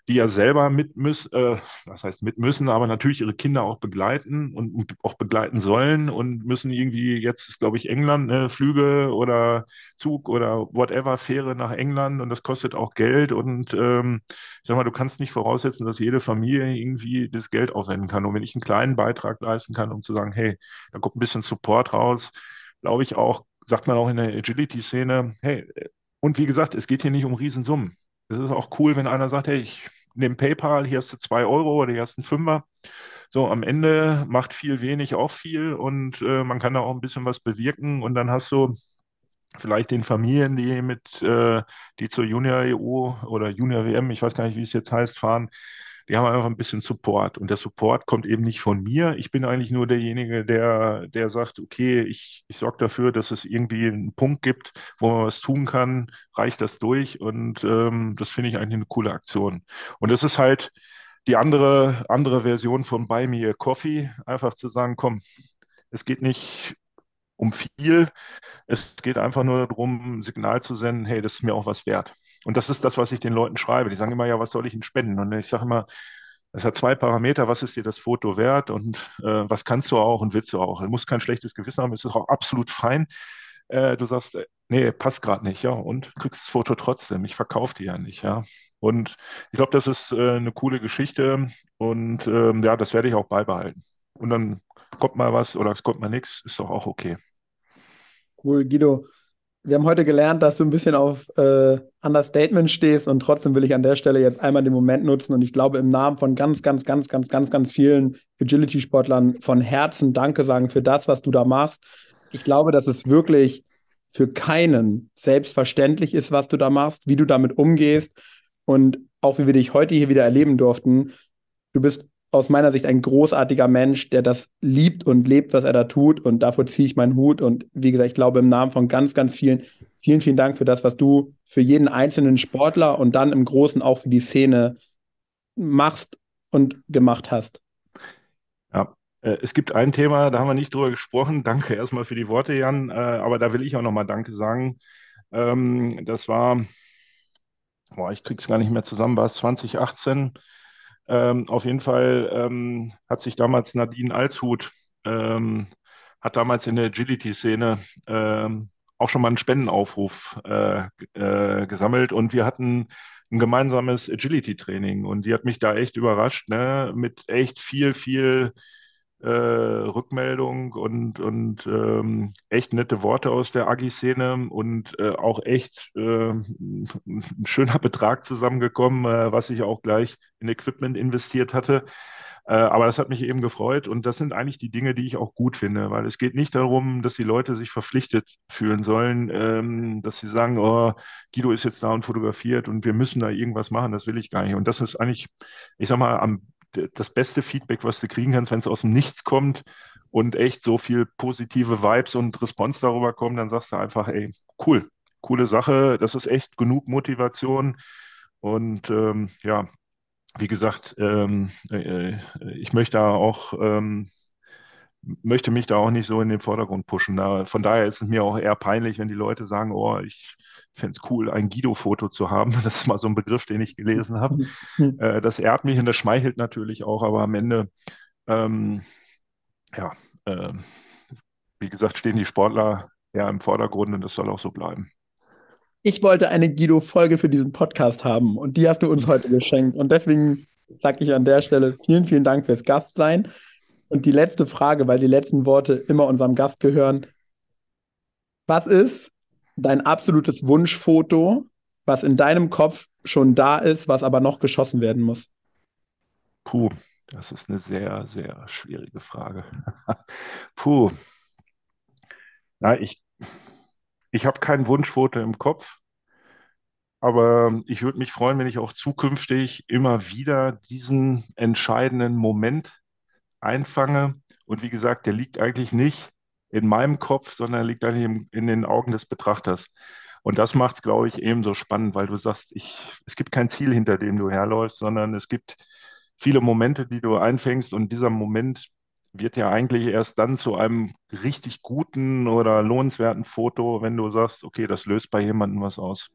die ja selber mit müssen, äh, was heißt mit müssen, aber natürlich ihre Kinder auch begleiten und, und auch begleiten sollen und müssen irgendwie, jetzt ist glaube ich England, ne, Flüge oder Zug oder whatever, Fähre nach England und das kostet auch Geld und ähm, ich sag mal, du kannst nicht voraussetzen, dass jede Familie irgendwie das Geld aufwenden kann. Und wenn ich einen kleinen Beitrag leisten kann, um zu sagen, hey, da kommt ein bisschen Support raus, glaube ich auch, sagt man auch in der Agility-Szene, hey, und wie gesagt, es geht hier nicht um Riesensummen. Es ist auch cool, wenn einer sagt, hey, ich nehme PayPal, hier hast du zwei Euro oder hier hast du einen Fünfer. So, am Ende macht viel wenig auch viel und äh, man kann da auch ein bisschen was bewirken und dann hast du vielleicht den Familien, die mit, äh, die zur Junior EU oder Junior WM, ich weiß gar nicht, wie es jetzt heißt, fahren, die haben einfach ein bisschen Support. Und der Support kommt eben nicht von mir. Ich bin eigentlich nur derjenige, der, der sagt, okay, ich, ich sorge dafür, dass es irgendwie einen Punkt gibt, wo man was tun kann, reicht das durch. Und ähm, das finde ich eigentlich eine coole Aktion. Und das ist halt die andere, andere Version von Buy Me a Coffee, einfach zu sagen, komm, es geht nicht um viel. Es geht einfach nur darum, ein Signal zu senden, hey, das ist mir auch was wert. Und das ist das, was ich den Leuten schreibe. Die sagen immer, ja, was soll ich Ihnen spenden? Und ich sage immer, es hat zwei Parameter, was ist dir das Foto wert und äh, was kannst du auch und willst du auch. Du musst kein schlechtes Gewissen haben, es ist auch absolut fein. Äh, du sagst, äh, nee, passt gerade nicht, ja, und kriegst das Foto trotzdem. Ich verkaufe die ja nicht, ja. Und ich glaube, das ist äh, eine coole Geschichte und ähm, ja, das werde ich auch beibehalten. Und dann kommt mal was oder es kommt mal nichts, ist doch auch okay. Cool, Guido. Wir haben heute gelernt, dass du ein bisschen auf äh, Understatement stehst und trotzdem will ich an der Stelle jetzt einmal den Moment nutzen und ich glaube im Namen von ganz, ganz, ganz, ganz, ganz, ganz vielen Agility-Sportlern von Herzen Danke sagen für das, was du da machst. Ich glaube, dass es wirklich für keinen selbstverständlich ist, was du da machst, wie du damit umgehst und auch wie wir dich heute hier wieder erleben durften. Du bist aus meiner Sicht ein großartiger Mensch, der das liebt und lebt, was er da tut. Und davor ziehe ich meinen Hut. Und wie gesagt, ich glaube im Namen von ganz, ganz vielen, vielen, vielen Dank für das, was du für jeden einzelnen Sportler und dann im Großen auch für die Szene machst und gemacht hast. Ja, äh, es gibt ein Thema, da haben wir nicht drüber gesprochen. Danke erstmal für die Worte, Jan. Äh, aber da will ich auch nochmal Danke sagen. Ähm, das war, boah, ich krieg's gar nicht mehr zusammen, war es 2018 ähm, auf jeden Fall ähm, hat sich damals Nadine Alshut, ähm, hat damals in der Agility-Szene ähm, auch schon mal einen Spendenaufruf äh, äh, gesammelt. Und wir hatten ein gemeinsames Agility-Training. Und die hat mich da echt überrascht, ne, mit echt viel, viel äh, Rückmeldung und, und ähm, echt nette Worte aus der Agi-Szene und äh, auch echt äh, ein schöner Betrag zusammengekommen, äh, was ich auch gleich in Equipment investiert hatte. Äh, aber das hat mich eben gefreut und das sind eigentlich die Dinge, die ich auch gut finde, weil es geht nicht darum, dass die Leute sich verpflichtet fühlen sollen, ähm, dass sie sagen, oh, Guido ist jetzt da und fotografiert und wir müssen da irgendwas machen, das will ich gar nicht. Und das ist eigentlich, ich sag mal, am das beste Feedback, was du kriegen kannst, wenn es aus dem Nichts kommt und echt so viel positive Vibes und Response darüber kommen, dann sagst du einfach, ey, cool, coole Sache, das ist echt genug Motivation. Und ähm, ja, wie gesagt, ähm, äh, ich möchte auch ähm, möchte mich da auch nicht so in den Vordergrund pushen. Da, von daher ist es mir auch eher peinlich, wenn die Leute sagen, oh, ich fände es cool, ein Guido-Foto zu haben. *laughs* Das ist mal so ein Begriff, den ich gelesen habe. *laughs* Äh, das ehrt mich und das schmeichelt natürlich auch, aber am Ende, ähm, ja, äh, wie gesagt, stehen die Sportler eher im Vordergrund und das soll auch so bleiben. Ich wollte eine Guido-Folge für diesen Podcast haben und die hast du uns heute geschenkt. Und deswegen sage ich an der Stelle vielen, vielen Dank fürs Gastsein. Und die letzte Frage, weil die letzten Worte immer unserem Gast gehören. Was ist dein absolutes Wunschfoto, was in deinem Kopf schon da ist, was aber noch geschossen werden muss? Puh, das ist eine sehr, sehr schwierige Frage. *laughs* Puh. Na, ich, ich habe kein Wunschfoto im Kopf, aber ich würde mich freuen, wenn ich auch zukünftig immer wieder diesen entscheidenden Moment einfange. Und wie gesagt, der liegt eigentlich nicht in meinem Kopf, sondern liegt eigentlich in, in den Augen des Betrachters. Und das macht es, glaube ich, eben so spannend, weil du sagst, ich, es gibt kein Ziel, hinter dem du herläufst, sondern es gibt viele Momente, die du einfängst. Und dieser Moment wird ja eigentlich erst dann zu einem richtig guten oder lohnenswerten Foto, wenn du sagst, okay, das löst bei jemandem was aus.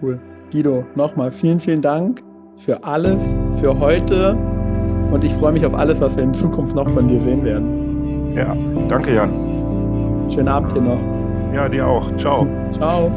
Cool. Guido, nochmal vielen, vielen Dank für alles, für heute. Und ich freue mich auf alles, was wir in Zukunft noch von dir sehen werden. Ja, danke Jan. Schönen Abend dir noch. Ja, dir auch. Ciao. Ciao.